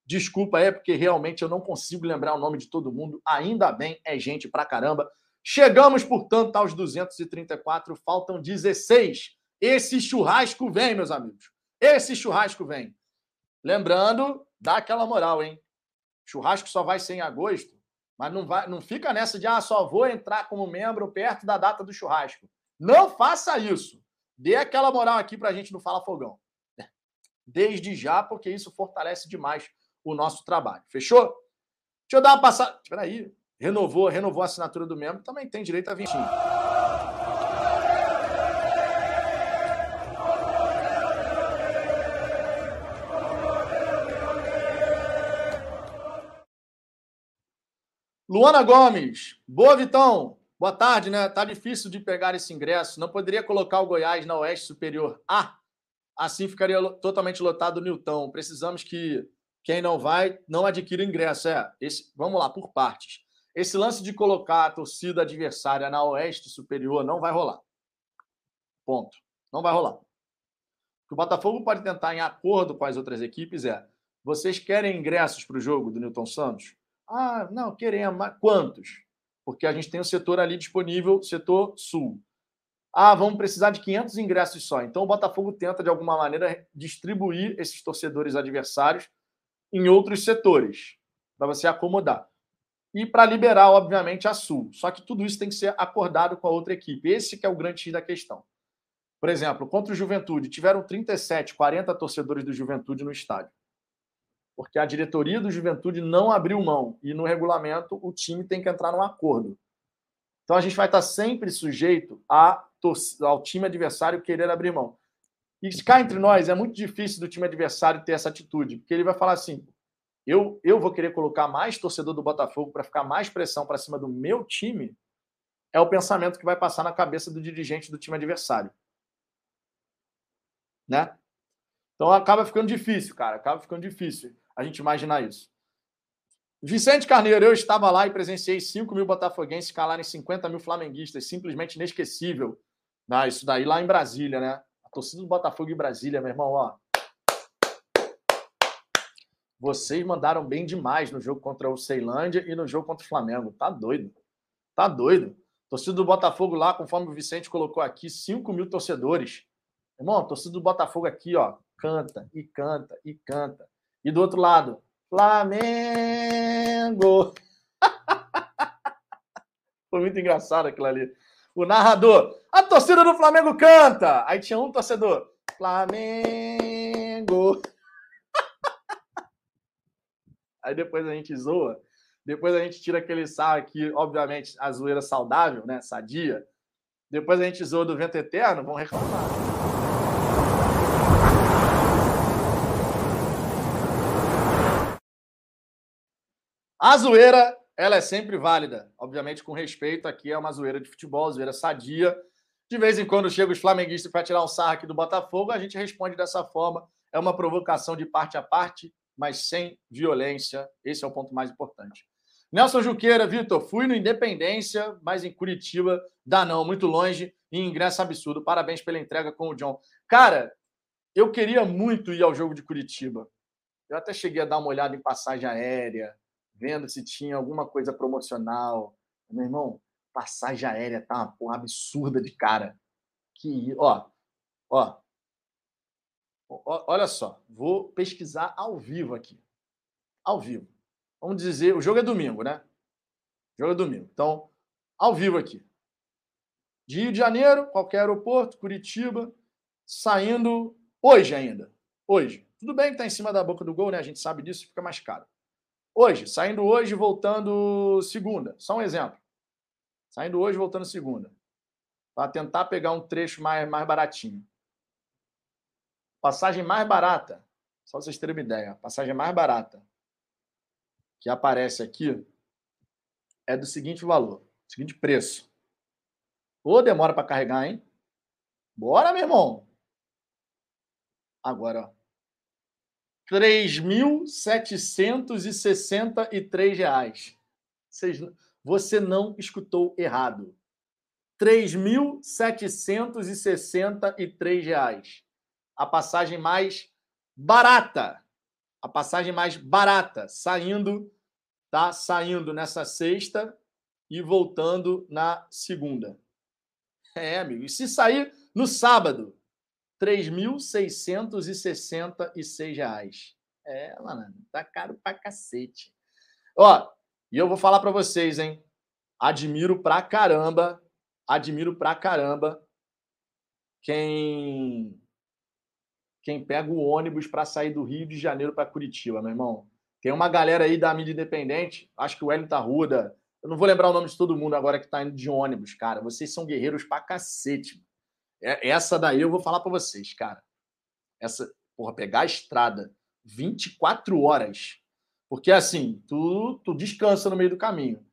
Desculpa é porque realmente eu não consigo lembrar o nome de todo mundo. Ainda bem, é gente pra caramba. Chegamos, portanto, aos 234, faltam 16 esse churrasco vem, meus amigos. Esse churrasco vem. Lembrando, dá aquela moral, hein? Churrasco só vai ser em agosto, mas não, vai, não fica nessa de, ah, só vou entrar como membro perto da data do churrasco. Não faça isso. Dê aquela moral aqui para a gente no Fala Fogão. Desde já, porque isso fortalece demais o nosso trabalho. Fechou? Deixa eu dar uma passada. Espera aí. Renovou, renovou a assinatura do membro, também tem direito a 20. Luana Gomes. Boa, Vitão. Boa tarde, né? Tá difícil de pegar esse ingresso. Não poderia colocar o Goiás na Oeste Superior A? Assim ficaria totalmente lotado o Nilton. Precisamos que quem não vai não adquira ingresso. É, esse, vamos lá, por partes. Esse lance de colocar a torcida adversária na Oeste Superior não vai rolar. Ponto. Não vai rolar. O que o Botafogo pode tentar, em acordo com as outras equipes, é: vocês querem ingressos para o jogo do Newton Santos? Ah, não, queremos. Mas quantos? Porque a gente tem o setor ali disponível, setor sul. Ah, vamos precisar de 500 ingressos só. Então o Botafogo tenta, de alguma maneira, distribuir esses torcedores adversários em outros setores, para você acomodar. E para liberar, obviamente, a Sul. Só que tudo isso tem que ser acordado com a outra equipe. Esse que é o grande da questão. Por exemplo, contra o Juventude, tiveram 37, 40 torcedores do Juventude no estádio porque a diretoria do Juventude não abriu mão e no regulamento o time tem que entrar num acordo. Então a gente vai estar sempre sujeito a, ao time adversário querer abrir mão. E cá entre nós é muito difícil do time adversário ter essa atitude, porque ele vai falar assim: eu, eu vou querer colocar mais torcedor do Botafogo para ficar mais pressão para cima do meu time. É o pensamento que vai passar na cabeça do dirigente do time adversário. Né? Então acaba ficando difícil, cara. Acaba ficando difícil a gente imaginar isso. Vicente Carneiro, eu estava lá e presenciei 5 mil botafoguenses calarem 50 mil flamenguistas, simplesmente inesquecível. Ah, isso daí lá em Brasília, né? A torcida do Botafogo em Brasília, meu irmão, ó. Vocês mandaram bem demais no jogo contra o Ceilândia e no jogo contra o Flamengo. Tá doido. Tá doido. Torcida do Botafogo lá, conforme o Vicente colocou aqui, 5 mil torcedores. Irmão, torcida do Botafogo aqui, ó, canta e canta e canta. E do outro lado, Flamengo. Foi muito engraçado aquilo ali. O narrador, a torcida do Flamengo canta. Aí tinha um torcedor, Flamengo. Aí depois a gente zoa. Depois a gente tira aquele sal aqui, obviamente, a zoeira saudável, né? Sadia. Depois a gente zoa do vento eterno, vão reclamar. A zoeira, ela é sempre válida. Obviamente, com respeito, aqui é uma zoeira de futebol, zoeira sadia. De vez em quando chega os flamenguistas para tirar um sarro aqui do Botafogo, a gente responde dessa forma. É uma provocação de parte a parte, mas sem violência. Esse é o ponto mais importante. Nelson Juqueira, Vitor, fui no Independência, mas em Curitiba, dá não, muito longe, e ingresso absurdo. Parabéns pela entrega com o John. Cara, eu queria muito ir ao jogo de Curitiba. Eu até cheguei a dar uma olhada em passagem aérea, vendo se tinha alguma coisa promocional. Meu irmão, passagem aérea tá uma porra absurda de cara. Que, ó, ó, olha só, vou pesquisar ao vivo aqui. Ao vivo. Vamos dizer, o jogo é domingo, né? O jogo é domingo. Então, ao vivo aqui. De Rio de Janeiro, qualquer aeroporto, Curitiba, saindo hoje ainda. Hoje. Tudo bem que está em cima da boca do gol, né? A gente sabe disso, fica mais caro. Hoje, saindo hoje, voltando segunda. Só um exemplo. Saindo hoje, voltando segunda. Para tentar pegar um trecho mais, mais baratinho. Passagem mais barata, só vocês terem uma ideia, passagem mais barata que aparece aqui é do seguinte valor, seguinte preço. Ou demora para carregar, hein? Bora, meu irmão. Agora, ó. R$ 3.763. Vocês, você não escutou errado. R$ 3.763 a passagem mais barata. A passagem mais barata, saindo, tá? Saindo nessa sexta e voltando na segunda. É, amigo. E se sair no sábado, R$ 3.666. É, mano, tá caro pra cacete. Ó, e eu vou falar para vocês, hein? Admiro pra caramba, admiro pra caramba quem quem pega o ônibus para sair do Rio de Janeiro para Curitiba, meu irmão. Tem uma galera aí da mídia independente, acho que o Wellington Arruda, eu não vou lembrar o nome de todo mundo agora que está indo de ônibus, cara. Vocês são guerreiros pra cacete. É, essa daí eu vou falar para vocês, cara. Essa, porra, pegar a estrada 24 horas. Porque assim, tu, tu descansa no meio do caminho.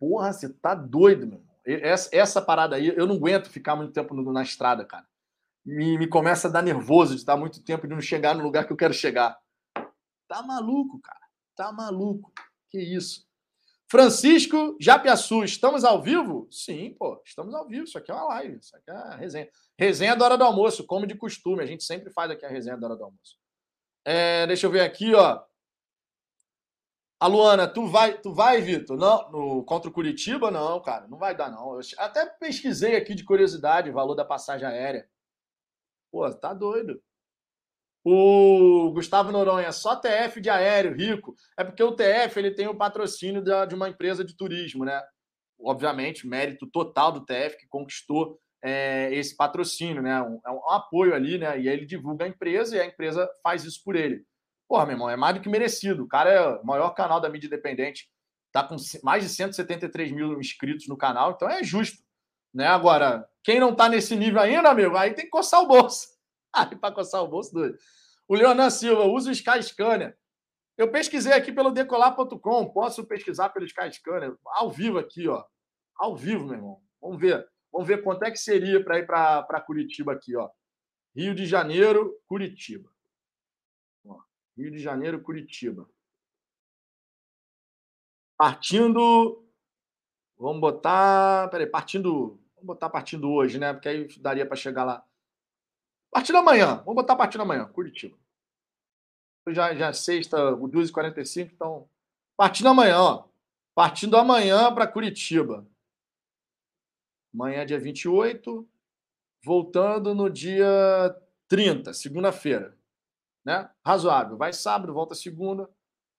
Porra, você tá doido, meu irmão. Essa, essa parada aí, eu não aguento ficar muito tempo na estrada, cara me, me começa a dar nervoso de estar muito tempo de não chegar no lugar que eu quero chegar. Tá maluco, cara. Tá maluco. Que isso. Francisco Japiaçu, estamos ao vivo? Sim, pô, estamos ao vivo. Isso aqui é uma live, isso aqui é a resenha. Resenha da hora do almoço, como de costume. A gente sempre faz aqui a resenha da hora do almoço. É, deixa eu ver aqui, ó. A Luana, tu vai, tu vai, Vitor? Não, no, contra o Curitiba? Não, cara, não vai dar, não. Eu até pesquisei aqui de curiosidade o valor da passagem aérea. Pô, tá doido. O Gustavo Noronha, só TF de aéreo, rico. É porque o TF ele tem o patrocínio de uma empresa de turismo, né? Obviamente, mérito total do TF que conquistou é, esse patrocínio, né? Um, é um apoio ali, né? E aí ele divulga a empresa e a empresa faz isso por ele. Porra, meu irmão, é mais do que merecido. O cara é o maior canal da mídia independente. Tá com mais de 173 mil inscritos no canal, então é justo. Né? Agora, quem não está nesse nível ainda, amigo, aí tem que coçar o bolso. Para coçar o bolso, doido. O Leonan Silva, usa o Sky Scanner. Eu pesquisei aqui pelo decolar.com, posso pesquisar pelo Sky Scanner, ao vivo aqui, ó. Ao vivo, meu irmão. Vamos ver. Vamos ver quanto é que seria para ir para Curitiba aqui, ó. Rio de Janeiro, Curitiba. Ó, Rio de Janeiro, Curitiba. Partindo. Vamos botar. Peraí, partindo Vamos botar partindo hoje, né? Porque aí daria para chegar lá. Partindo amanhã. Vamos botar partindo amanhã, Curitiba. Já, já é sexta, 2h45, então. Partindo amanhã, ó. Partindo amanhã para Curitiba. Amanhã, dia 28. voltando no dia 30, segunda-feira. Né? Razoável. Vai sábado, volta segunda,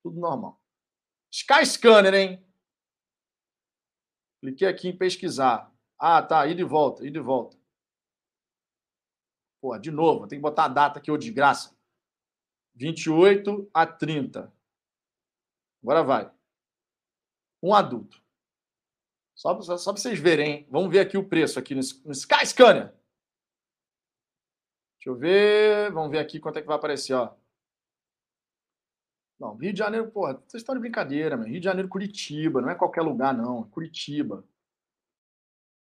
tudo normal. Sky Scanner, hein? Cliquei aqui em pesquisar. Ah, tá, ida e volta, ida e volta. Pô, de novo, tem que botar a data aqui, ô de graça. 28 a 30. Agora vai. Um adulto. Só, só, só para vocês verem, hein? Vamos ver aqui o preço aqui no, no Sky Scanner. Deixa eu ver. Vamos ver aqui quanto é que vai aparecer, ó. Não, Rio de Janeiro, porra, vocês estão de brincadeira, meu. Rio de Janeiro, Curitiba, não é qualquer lugar, não. Curitiba.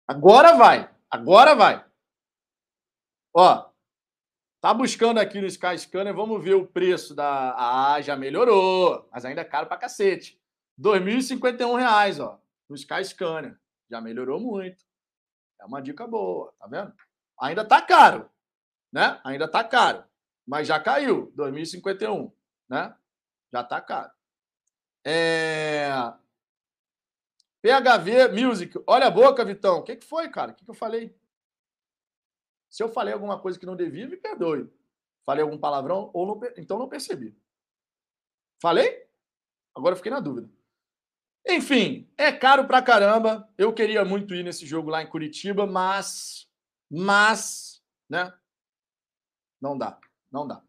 Agora vai. Agora vai. Ó, tá buscando aqui no Sky Scanner, vamos ver o preço da. Ah, já melhorou, mas ainda é caro pra cacete. R$ 2.051, ó, no Sky Scanner. Já melhorou muito. É uma dica boa, tá vendo? Ainda tá caro, né? Ainda tá caro, mas já caiu, 2051, né? Já tá caro. É... PHV Music. Olha a boca, Vitão. O que, que foi, cara? O que, que eu falei? Se eu falei alguma coisa que não devia, me perdoe. Falei algum palavrão ou não, então não percebi. Falei? Agora fiquei na dúvida. Enfim, é caro pra caramba. Eu queria muito ir nesse jogo lá em Curitiba, mas mas, né? Não dá, não dá.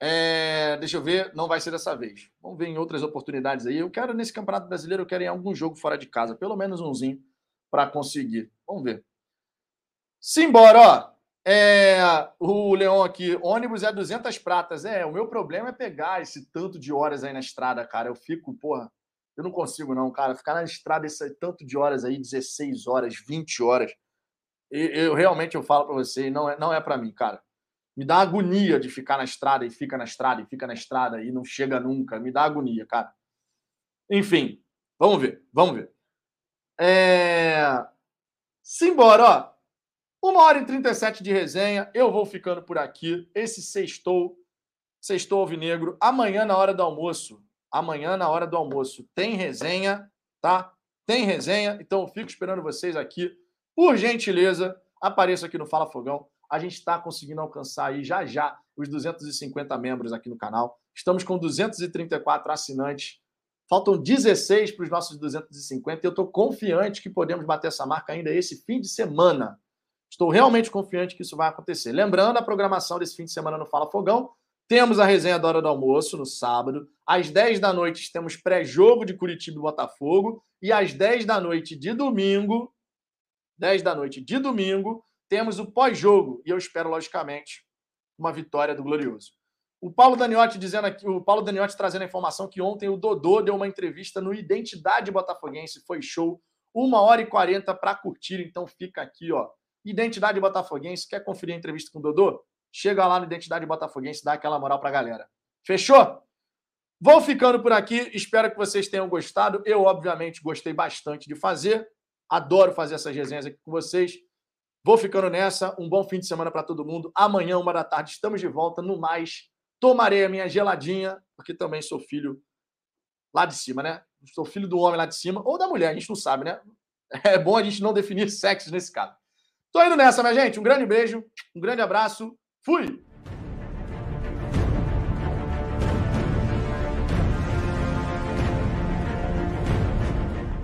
É, deixa eu ver, não vai ser dessa vez. Vamos ver em outras oportunidades aí. Eu quero, nesse Campeonato Brasileiro, eu quero em algum jogo fora de casa, pelo menos umzinho, para conseguir. Vamos ver. Simbora, ó. É, o Leão aqui, ônibus é 200 pratas. É, o meu problema é pegar esse tanto de horas aí na estrada, cara. Eu fico, porra, eu não consigo não, cara. Ficar na estrada esse tanto de horas aí, 16 horas, 20 horas. Eu, eu realmente eu falo para você, não é, não é para mim, cara. Me dá agonia de ficar na estrada e fica na estrada e fica na estrada e não chega nunca. Me dá agonia, cara. Enfim, vamos ver, vamos ver. É... Simbora, ó. Uma hora e 37 de resenha. Eu vou ficando por aqui. Esse sextou, sextou alvinegro. Amanhã, na hora do almoço, amanhã, na hora do almoço, tem resenha, tá? Tem resenha. Então, eu fico esperando vocês aqui. Por gentileza, apareça aqui no Fala Fogão a gente está conseguindo alcançar aí já já os 250 membros aqui no canal. Estamos com 234 assinantes. Faltam 16 para os nossos 250 e eu estou confiante que podemos bater essa marca ainda esse fim de semana. Estou realmente confiante que isso vai acontecer. Lembrando a programação desse fim de semana no Fala Fogão. Temos a resenha da hora do almoço no sábado. Às 10 da noite temos pré-jogo de Curitiba e Botafogo. E às 10 da noite de domingo, 10 da noite de domingo, temos o pós-jogo e eu espero, logicamente, uma vitória do Glorioso. O Paulo Daniotti dizendo aqui, o Paulo Daniotti trazendo a informação que ontem o Dodô deu uma entrevista no Identidade Botafoguense, foi show, uma hora e quarenta para curtir, então fica aqui, ó. Identidade Botafoguense, quer conferir a entrevista com o Dodô? Chega lá no Identidade Botafoguense, dá aquela moral pra galera. Fechou? Vou ficando por aqui, espero que vocês tenham gostado. Eu, obviamente, gostei bastante de fazer. Adoro fazer essas resenhas aqui com vocês. Vou ficando nessa. Um bom fim de semana para todo mundo. Amanhã, uma da tarde, estamos de volta. No mais, tomarei a minha geladinha, porque também sou filho lá de cima, né? Sou filho do homem lá de cima ou da mulher, a gente não sabe, né? É bom a gente não definir sexo nesse caso. Tô indo nessa, minha gente. Um grande beijo, um grande abraço. Fui!